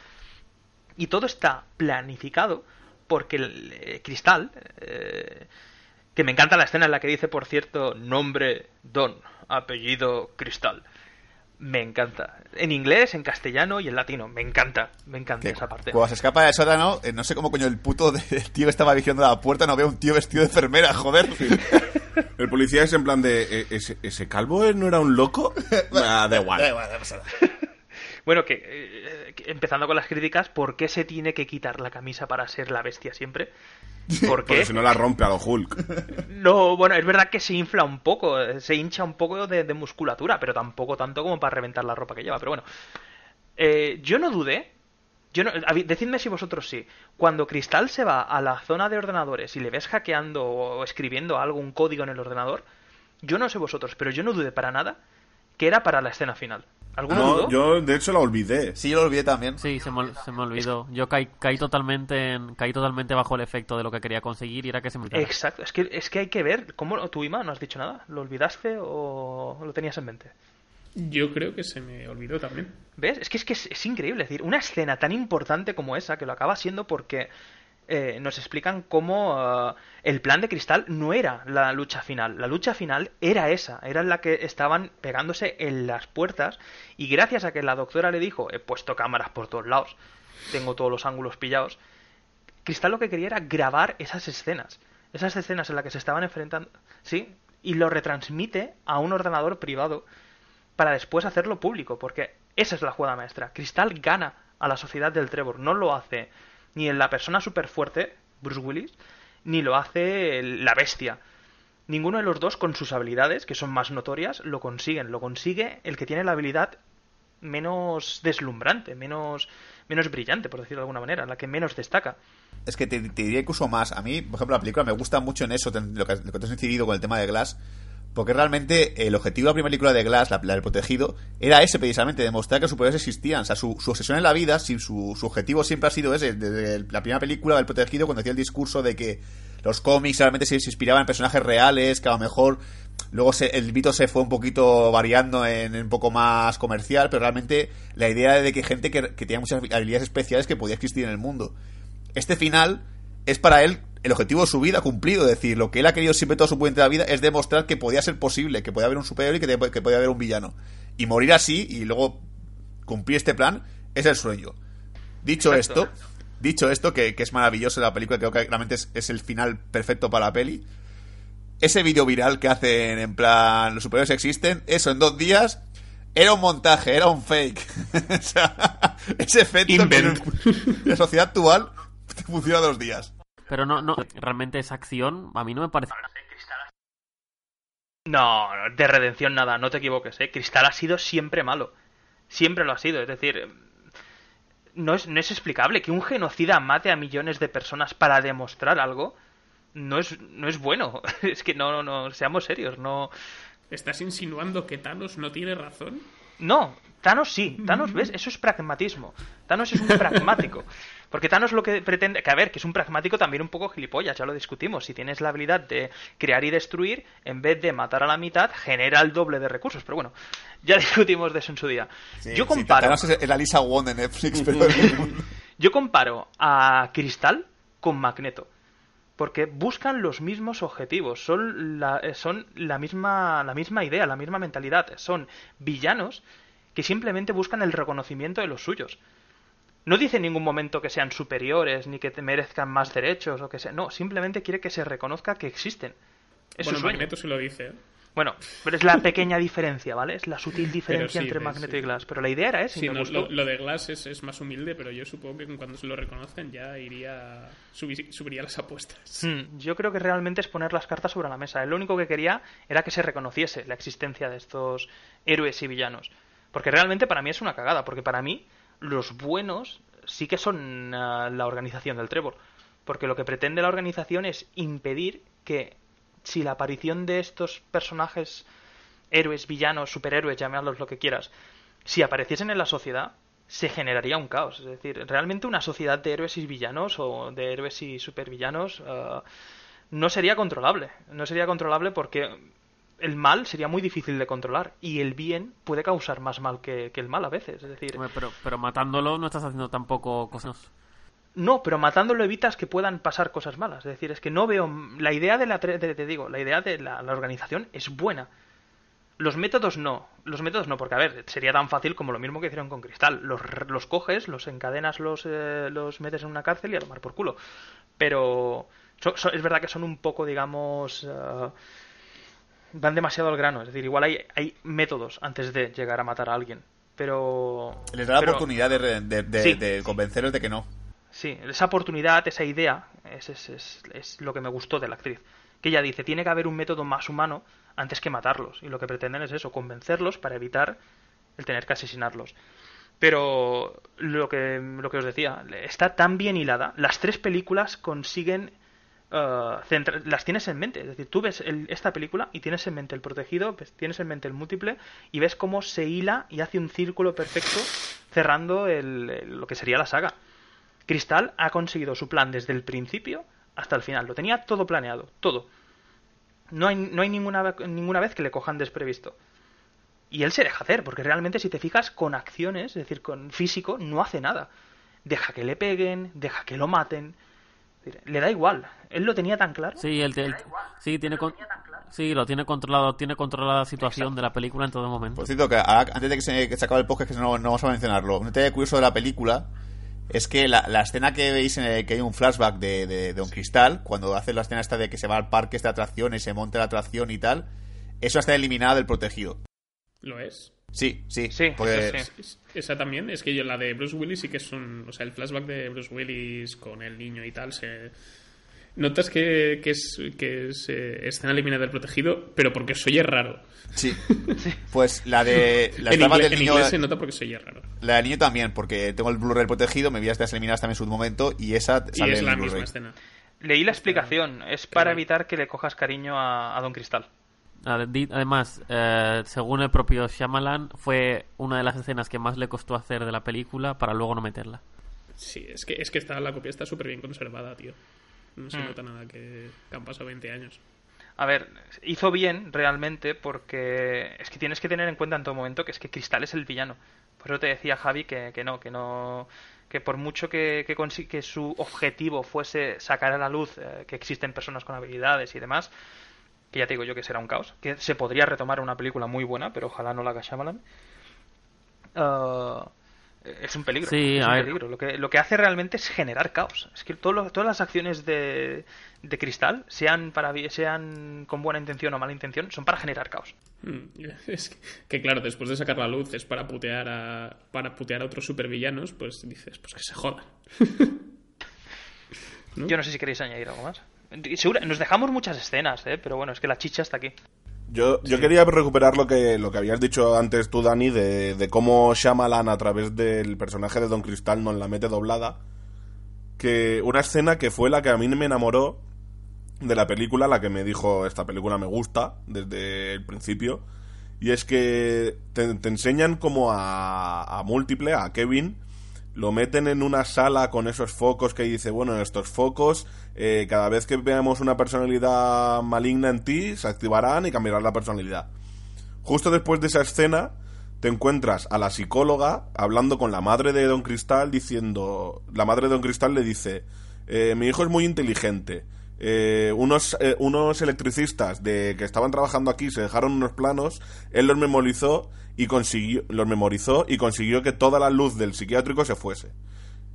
Y todo está planificado porque el, eh, Cristal, eh, que me encanta la escena en la que dice, por cierto, nombre Don, apellido Cristal. Me encanta. En inglés, en castellano y en latino. Me encanta. Me encanta Que esa parte. Cuando se escapa del sótano, eh, no sé cómo coño el puto de- el tío que estaba vigilando la puerta no ve a un tío vestido de enfermera, joder. El policía es en plan de "¿E- ese, ese calvo no era un loco. Ah, da igual. Da igual, nada. Bueno, que eh, que empezando con las críticas, ¿por qué se tiene que quitar la camisa para ser la bestia siempre? ¿Por qué? Porque si no la rompe a lo Hulk. No, bueno, es verdad que se infla un poco, eh, se hincha un poco de, de musculatura, pero tampoco tanto como para reventar la ropa que lleva. Pero bueno, Eh, yo no dudé. Yo no, decidme si vosotros sí. Cuando Cristal se va a la zona de ordenadores y le ves hackeando o escribiendo algo, un código en el ordenador, yo no sé vosotros, pero yo no dudé para nada que era para la escena final. ¿Alguno No, dudó? yo de hecho la olvidé. Sí, yo lo olvidé también. Sí, se me, se me olvidó. Yo caí, caí totalmente en- caí totalmente bajo el efecto de lo que quería conseguir y era que se me olvidara. Exacto, es que, es que hay que ver cómo tú, Ima, no has dicho nada. ¿Lo olvidaste o lo tenías en mente? Yo creo que se me olvidó también. ¿Ves? Es que es, que es, es increíble. Es decir, una escena tan importante como esa, que lo acaba siendo porque eh, nos explican cómo eh, el plan de cristal no era la lucha final. La lucha final era esa, era la que estaban pegándose en las puertas y gracias a que la doctora le dijo, he puesto cámaras por todos lados, tengo todos los ángulos pillados, Cristal lo que quería era grabar esas escenas. Esas escenas en las que se estaban enfrentando, ¿sí? Y lo retransmite a un ordenador privado para después hacerlo público, porque esa es la jugada maestra. Cristal gana a la sociedad del Trevor, no lo hace ni en la persona súper fuerte, Bruce Willis, ni lo hace la bestia. Ninguno de los dos, con sus habilidades, que son más notorias, lo consiguen. Lo consigue el que tiene la habilidad menos deslumbrante, menos, menos brillante, por decirlo de alguna manera, la que menos destaca. Es que te, diría incluso más. A mí, por ejemplo, la película me gusta mucho en eso, lo que, lo que te has incidido con el tema de Glass. Porque realmente el objetivo de la primera película de Glass, la, del protegido, era ese precisamente, demostrar que los superhéroes existían. O sea, su, obsesión en la vida, si su, objetivo siempre ha sido ese. Desde la primera película del protegido, cuando hacía el discurso de que los cómics realmente se, inspiraban en personajes reales, que a lo mejor luego se- el mito se fue un poquito variando en, en un poco más comercial, pero realmente la idea de que gente que, que tenía muchas habilidades especiales que podía existir en el mundo este final es para él el objetivo de su vida cumplido. Es decir, lo que él ha querido siempre toda su puente vida es demostrar que podía ser posible, que podía haber un superhéroe y que, te- que podía haber un villano. Y morir así y luego cumplir este plan es el sueño. Dicho Exacto. esto, dicho esto, que, que es maravilloso la película, creo que realmente es, es el final perfecto para la peli. Ese vídeo viral que hacen en plan los superhéroes existen, eso en dos días era un montaje, era un fake. o sea, ese efecto que en Invent. la sociedad actual funciona dos días. Pero no, no, realmente esa acción a mí no me parece. No, no, de redención nada, no te equivoques, ¿eh? Cristal ha sido siempre malo. Siempre lo ha sido, es decir, no es, no es explicable que un genocida mate a millones de personas para demostrar algo. No es, no es bueno. Es que no, no, no, seamos serios, no. ¿Estás insinuando que Thanos no tiene razón? No, Thanos sí, Thanos, ¿ves? Eso es pragmatismo. Thanos es un pragmático. Porque Thanos lo que pretende, que a ver, que es un pragmático también un poco gilipollas, ya lo discutimos. Si tienes la habilidad de crear y destruir, en vez de matar a la mitad, genera el doble de recursos. Pero bueno, ya discutimos de eso en su día. Yo Sí, comparo, Thanos es es la Lisa Wong de Netflix, pero yo comparo a Cristal con Magneto. Porque buscan los mismos objetivos, son la, eh, son la misma, la misma idea, la misma mentalidad. Son villanos que simplemente buscan el reconocimiento de los suyos. No dice en ningún momento que sean superiores, ni que te merezcan más derechos, o que sea. No, simplemente quiere que se reconozca que existen. Es bueno. Magneto se lo dice. ¿eh? Bueno, pero es la pequeña diferencia, ¿vale? Es la sutil diferencia sí, entre sí, Magneto sí. y Glass. Pero la idea era esa. Sí, no, lo, lo de Glass es, es más humilde, pero yo supongo que cuando se lo reconozcan ya iría subi- subiría las apuestas. Mm, Yo creo que realmente es poner las cartas sobre la mesa. Él lo único que quería era que se reconociese la existencia de estos héroes y villanos. Porque realmente para mí es una cagada, porque para mí los buenos sí que son ah, la organización del Trevor. Porque lo que pretende la organización es impedir que si la aparición de estos personajes, héroes, villanos, superhéroes, llamémoslos lo que quieras, si apareciesen en la sociedad, se generaría un caos. Es decir, realmente una sociedad de héroes y villanos o de héroes y supervillanos eh, no sería controlable. No sería controlable porque el mal sería muy difícil de controlar y el bien puede causar más mal que, que el mal a veces. Es decir, Pero, pero matándolo no estás haciendo tampoco cosas. no, pero matándolo evitas que puedan pasar cosas malas. Es decir, es que no veo. La idea de la. de- te digo, la idea de la, la organización es buena. Los métodos no. Los métodos no, porque a ver, sería tan fácil como lo mismo que hicieron con Cristal. Los, los coges, los encadenas, los, eh, los metes en una cárcel y a tomar por culo. Pero. so- so- es verdad que son un poco, digamos. eh, van demasiado al grano. Es decir, igual hay, hay métodos antes de llegar a matar a alguien. Pero. les da la pero- oportunidad de, de, de- Sí. de convenceros de que no. Sí, esa oportunidad, esa idea, es, es, es, es lo que me gustó de la actriz. Que ella dice, tiene que haber un método más humano antes que matarlos. Y lo que pretenden es eso, convencerlos para evitar el tener que asesinarlos. Pero lo que, lo que os decía, está tan bien hilada. Las tres películas consiguen eh, las tienes en mente. Es decir, tú ves el- esta película y tienes en mente el protegido, tienes en mente el múltiple y ves cómo se hila y hace un círculo perfecto cerrando el- lo que sería la saga. Cristal ha conseguido su plan desde el principio hasta el final. Lo tenía todo planeado, todo. No hay, no hay ninguna, ninguna vez que le cojan desprevisto. Y él se deja hacer, porque realmente si te fijas con acciones, es decir, con físico, no hace nada. Deja que le peguen, deja que lo maten. Decir, Le da igual. Él lo tenía tan claro. Sí, él, él- sí, tiene con- sí, lo tiene controlado, tiene controlada la situación de la película en todo momento. Por cierto, que ahora, antes de que se, que se acabe el podcast, que no, no vamos a mencionarlo, un detalle curioso de la película es que la, la escena que veis en el que hay un flashback de, de, de Don Cristal, cuando hace la escena esta de que se va al parque esta atracción y se monta la atracción y tal, eso está eliminada del protegido. ¿Lo es? Sí, sí. Sí, porque- sí, sí. Es- Esa también, es que yo la de Bruce Willis sí que es un... O sea, el flashback de Bruce Willis con el niño y tal, se... Notas que, que es, que es eh, escena eliminada del protegido, pero porque soy raro. Sí. Pues la de la en, ingle- del en niño, inglés se nota porque soy raro. la del niño también, porque tengo el Blu-ray protegido, me vi estas eliminadas también en su momento y esa Y sale es en la misma escena. Leí la explicación. Es para evitar que le cojas cariño a, a Don Cristal. Además, eh, según el propio Shyamalan, fue una de las escenas que más le costó hacer de la película para luego no meterla. Sí, es que, es que está, la copia está súper bien conservada, tío. No se Mm. nota nada que, que han pasado 20 años. A ver, hizo bien realmente porque es que tienes que tener en cuenta en todo momento que es que Cristal es el villano. Por eso te decía Javi que, que no, que no, que por mucho que, que, consi- que su objetivo fuese sacar a la luz eh, que existen personas con habilidades y demás, que ya te digo yo que será un caos, que se podría retomar una película muy buena, pero ojalá no la haga Shyamalan. Ah, es un peligro. Sí, es un peligro. Lo que, lo que hace realmente es generar caos. Es que todo lo- todas las acciones de, de Cristal, sean, para, sean con buena intención o mala intención, son para generar caos. Mm, Es que, que, claro, después de sacar la luz es para putear a, para putear a otros supervillanos, pues dices, pues que se jodan. ¿No? Yo no sé si queréis añadir algo más. Nos dejamos muchas escenas, ¿eh? pero bueno, es que la chicha está aquí. Yo, yo quería recuperar lo que, lo que habías dicho antes tú, Dani, de, de cómo Shyamalan a través del personaje de Don Cristal nos la mete doblada. Que una escena que fue la que a mí me enamoró de la película, la que me dijo, esta película me gusta desde el principio. Y es que te, te enseñan como a, a Múltiple, a Kevin, lo meten en una sala con esos focos que dice, bueno, estos focos, eh, cada vez que veamos una personalidad maligna en ti, se activarán y cambiarán la personalidad. Justo después de esa escena, te encuentras a la psicóloga hablando con la madre de Don Cristal diciendo, la madre de Don Cristal le dice, eh, mi hijo es muy inteligente. Eh, unos, eh, unos electricistas de que estaban trabajando aquí se dejaron unos planos, él los memorizó y consiguió, los memorizó y consiguió que toda la luz del psiquiátrico se fuese.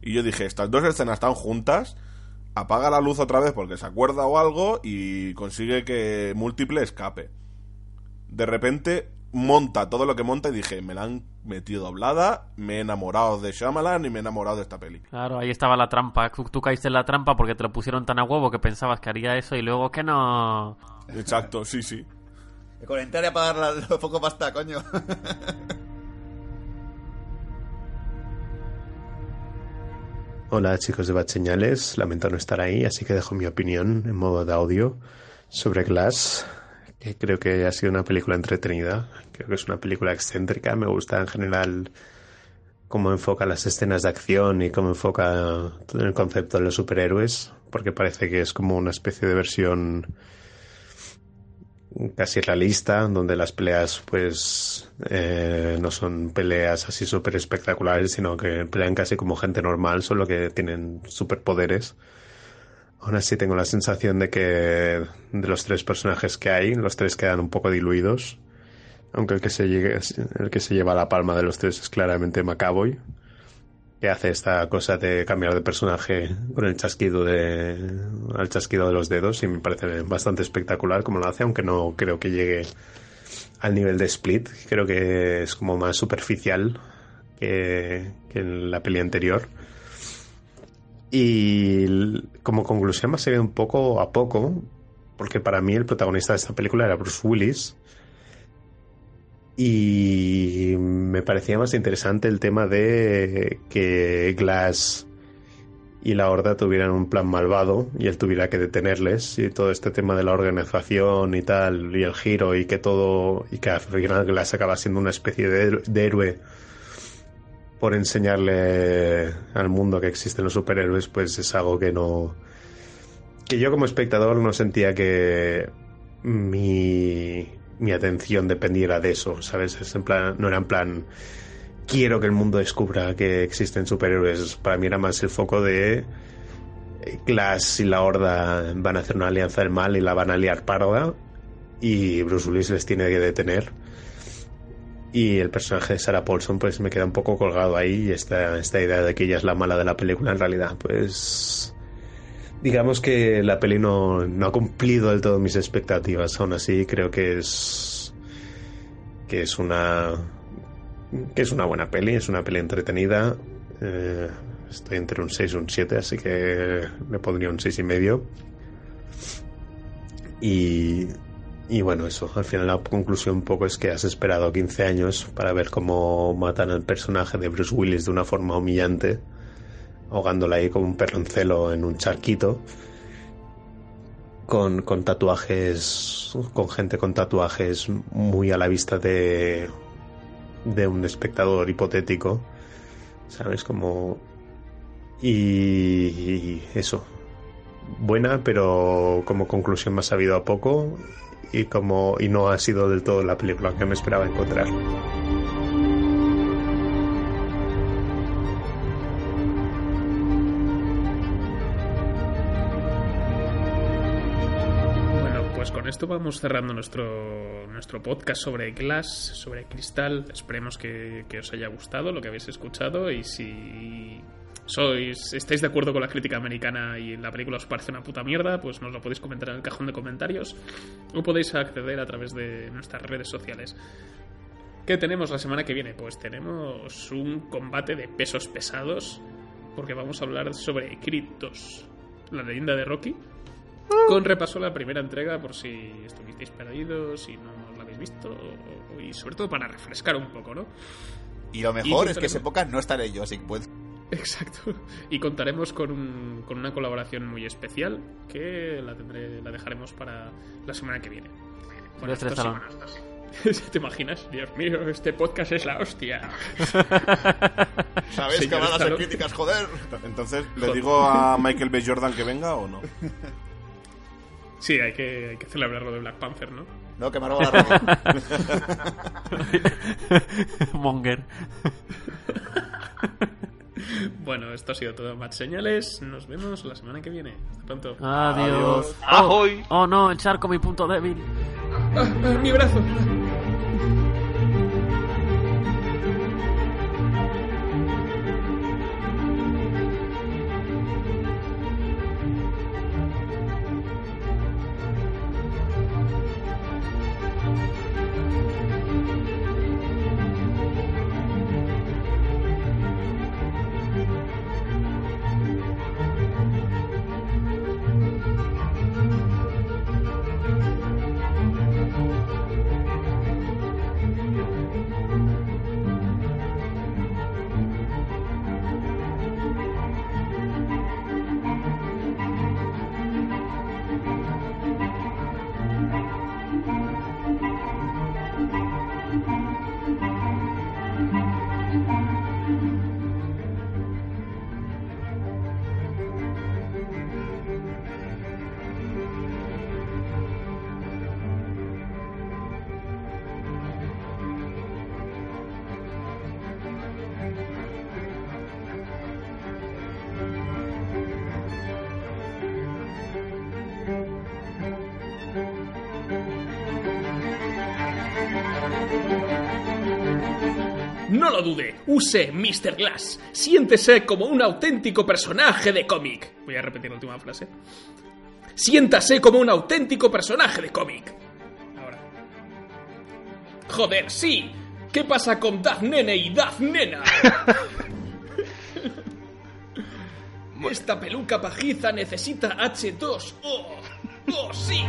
Y yo dije, estas dos escenas están juntas, apaga la luz otra vez porque se acuerda o algo y consigue que múltiple escape. De repente monta todo lo que monta y dije, me la han metido doblada, me he enamorado de Shyamalan y me he enamorado de esta película. Claro, ahí estaba la trampa. Tú, tú caíste en la trampa porque te lo pusieron tan a huevo que pensabas que haría eso y luego que no. Exacto, sí, sí. De comentar y apagar la- los focos basta, coño. Hola chicos de Bad Señales, lamento no estar ahí, así que dejo mi opinión en modo de audio sobre Glass, creo que ha sido una película entretenida, creo que es una película excéntrica, me gusta en general cómo enfoca las escenas de acción y cómo enfoca el concepto de los superhéroes, porque parece que es como una especie de versión casi realista, donde las peleas pues eh, no son peleas así súper espectaculares, sino que pelean casi como gente normal, solo que tienen superpoderes. Aún así tengo la sensación de que de los tres personajes que hay, los tres quedan un poco diluidos, aunque el que se, llegue- el que se lleva la palma de los tres es claramente McAvoy, que hace esta cosa de cambiar de personaje con el chasquido de al chasquido de los dedos y me parece bastante espectacular como lo hace, aunque no creo que llegue al nivel de Split, creo que es como más superficial que, que en la peli anterior. Y como conclusión me ha un poco a poco, porque para mí el protagonista de esta película era Bruce Willis. Y me parecía más interesante el tema de que Glass y la Horda tuvieran un plan malvado y él tuviera que detenerles y todo este tema de la organización y tal y el giro y que todo y que al final Glass acaba siendo una especie de héroe por enseñarle al mundo que existen los superhéroes pues es algo que no que yo como espectador no sentía que mi, mi atención dependiera de eso sabes es en plan no era en plan quiero que el mundo descubra que existen superhéroes. Para mí era más el foco de Glass y la Horda van a hacer una alianza del mal y la van a liar parda y Bruce Willis les tiene que detener. Y el personaje de Sarah Paulson pues me queda un poco colgado ahí y esta, esta idea de que ella es la mala de la película en realidad pues digamos que la peli no, no ha cumplido del todo mis expectativas. Aún así creo que es que es una que es una buena peli, es una peli entretenida. Eh, estoy entre un 6 y un 7, así que le pondría un 6 y medio. Y, y bueno, eso, al final la conclusión un poco es que has esperado 15 años para ver cómo matan al personaje de Bruce Willis de una forma humillante, ahogándola ahí como un perroncelo en un charquito. Con, con tatuajes, con gente con tatuajes muy a la vista de de un espectador hipotético, ¿sabes? Como... Y, eso. Buena, pero como conclusión ha sabido a poco y como y no ha sido del todo la película que me esperaba encontrar. Pues con esto vamos cerrando nuestro, nuestro podcast sobre Glass, sobre Cristal. Esperemos que, que, os haya gustado lo que habéis escuchado y si sois estáis de acuerdo con la crítica americana y la película os parece una puta mierda, pues nos lo podéis comentar en el cajón de comentarios o podéis acceder a través de nuestras redes sociales. ¿Qué tenemos la semana que viene? Pues tenemos un combate de pesos pesados porque vamos a hablar sobre 2, la leyenda de Rocky con repaso a la primera entrega por si estuvisteis perdidos y no la habéis visto y sobre todo para refrescar un poco, ¿no? Y lo mejor y es que esa época no estaré yo, así que puedes... Exacto. Y contaremos con, un, con una colaboración muy especial que la tendré, la dejaremos para la semana que viene. Bueno, semanas, ¿Te imaginas? Dios mío, este podcast es la hostia. ¿Sabes que van a hacer críticas, joder? Entonces, ¿le joder. digo a Michael B. Jordan que venga o no? Sí, hay que, hay que celebrarlo de Black Panther, ¿no? No, que me roba la Monger. bueno, esto ha sido todo. Más señales. Nos vemos la semana que viene. Hasta pronto. Adiós. ¡Ahoy! Oh, oh, no, el charco, mi punto débil. Ah, ah, mi brazo. Lo dude, use Mr. Glass. Siéntese como un auténtico personaje de cómic. Voy a repetir la última frase. Siéntase como un auténtico personaje de cómic. Ahora. Joder, sí. ¿Qué pasa con Daz Nene y Daz Nena? Esta peluca pajiza necesita H2O. ¡Oh, sí!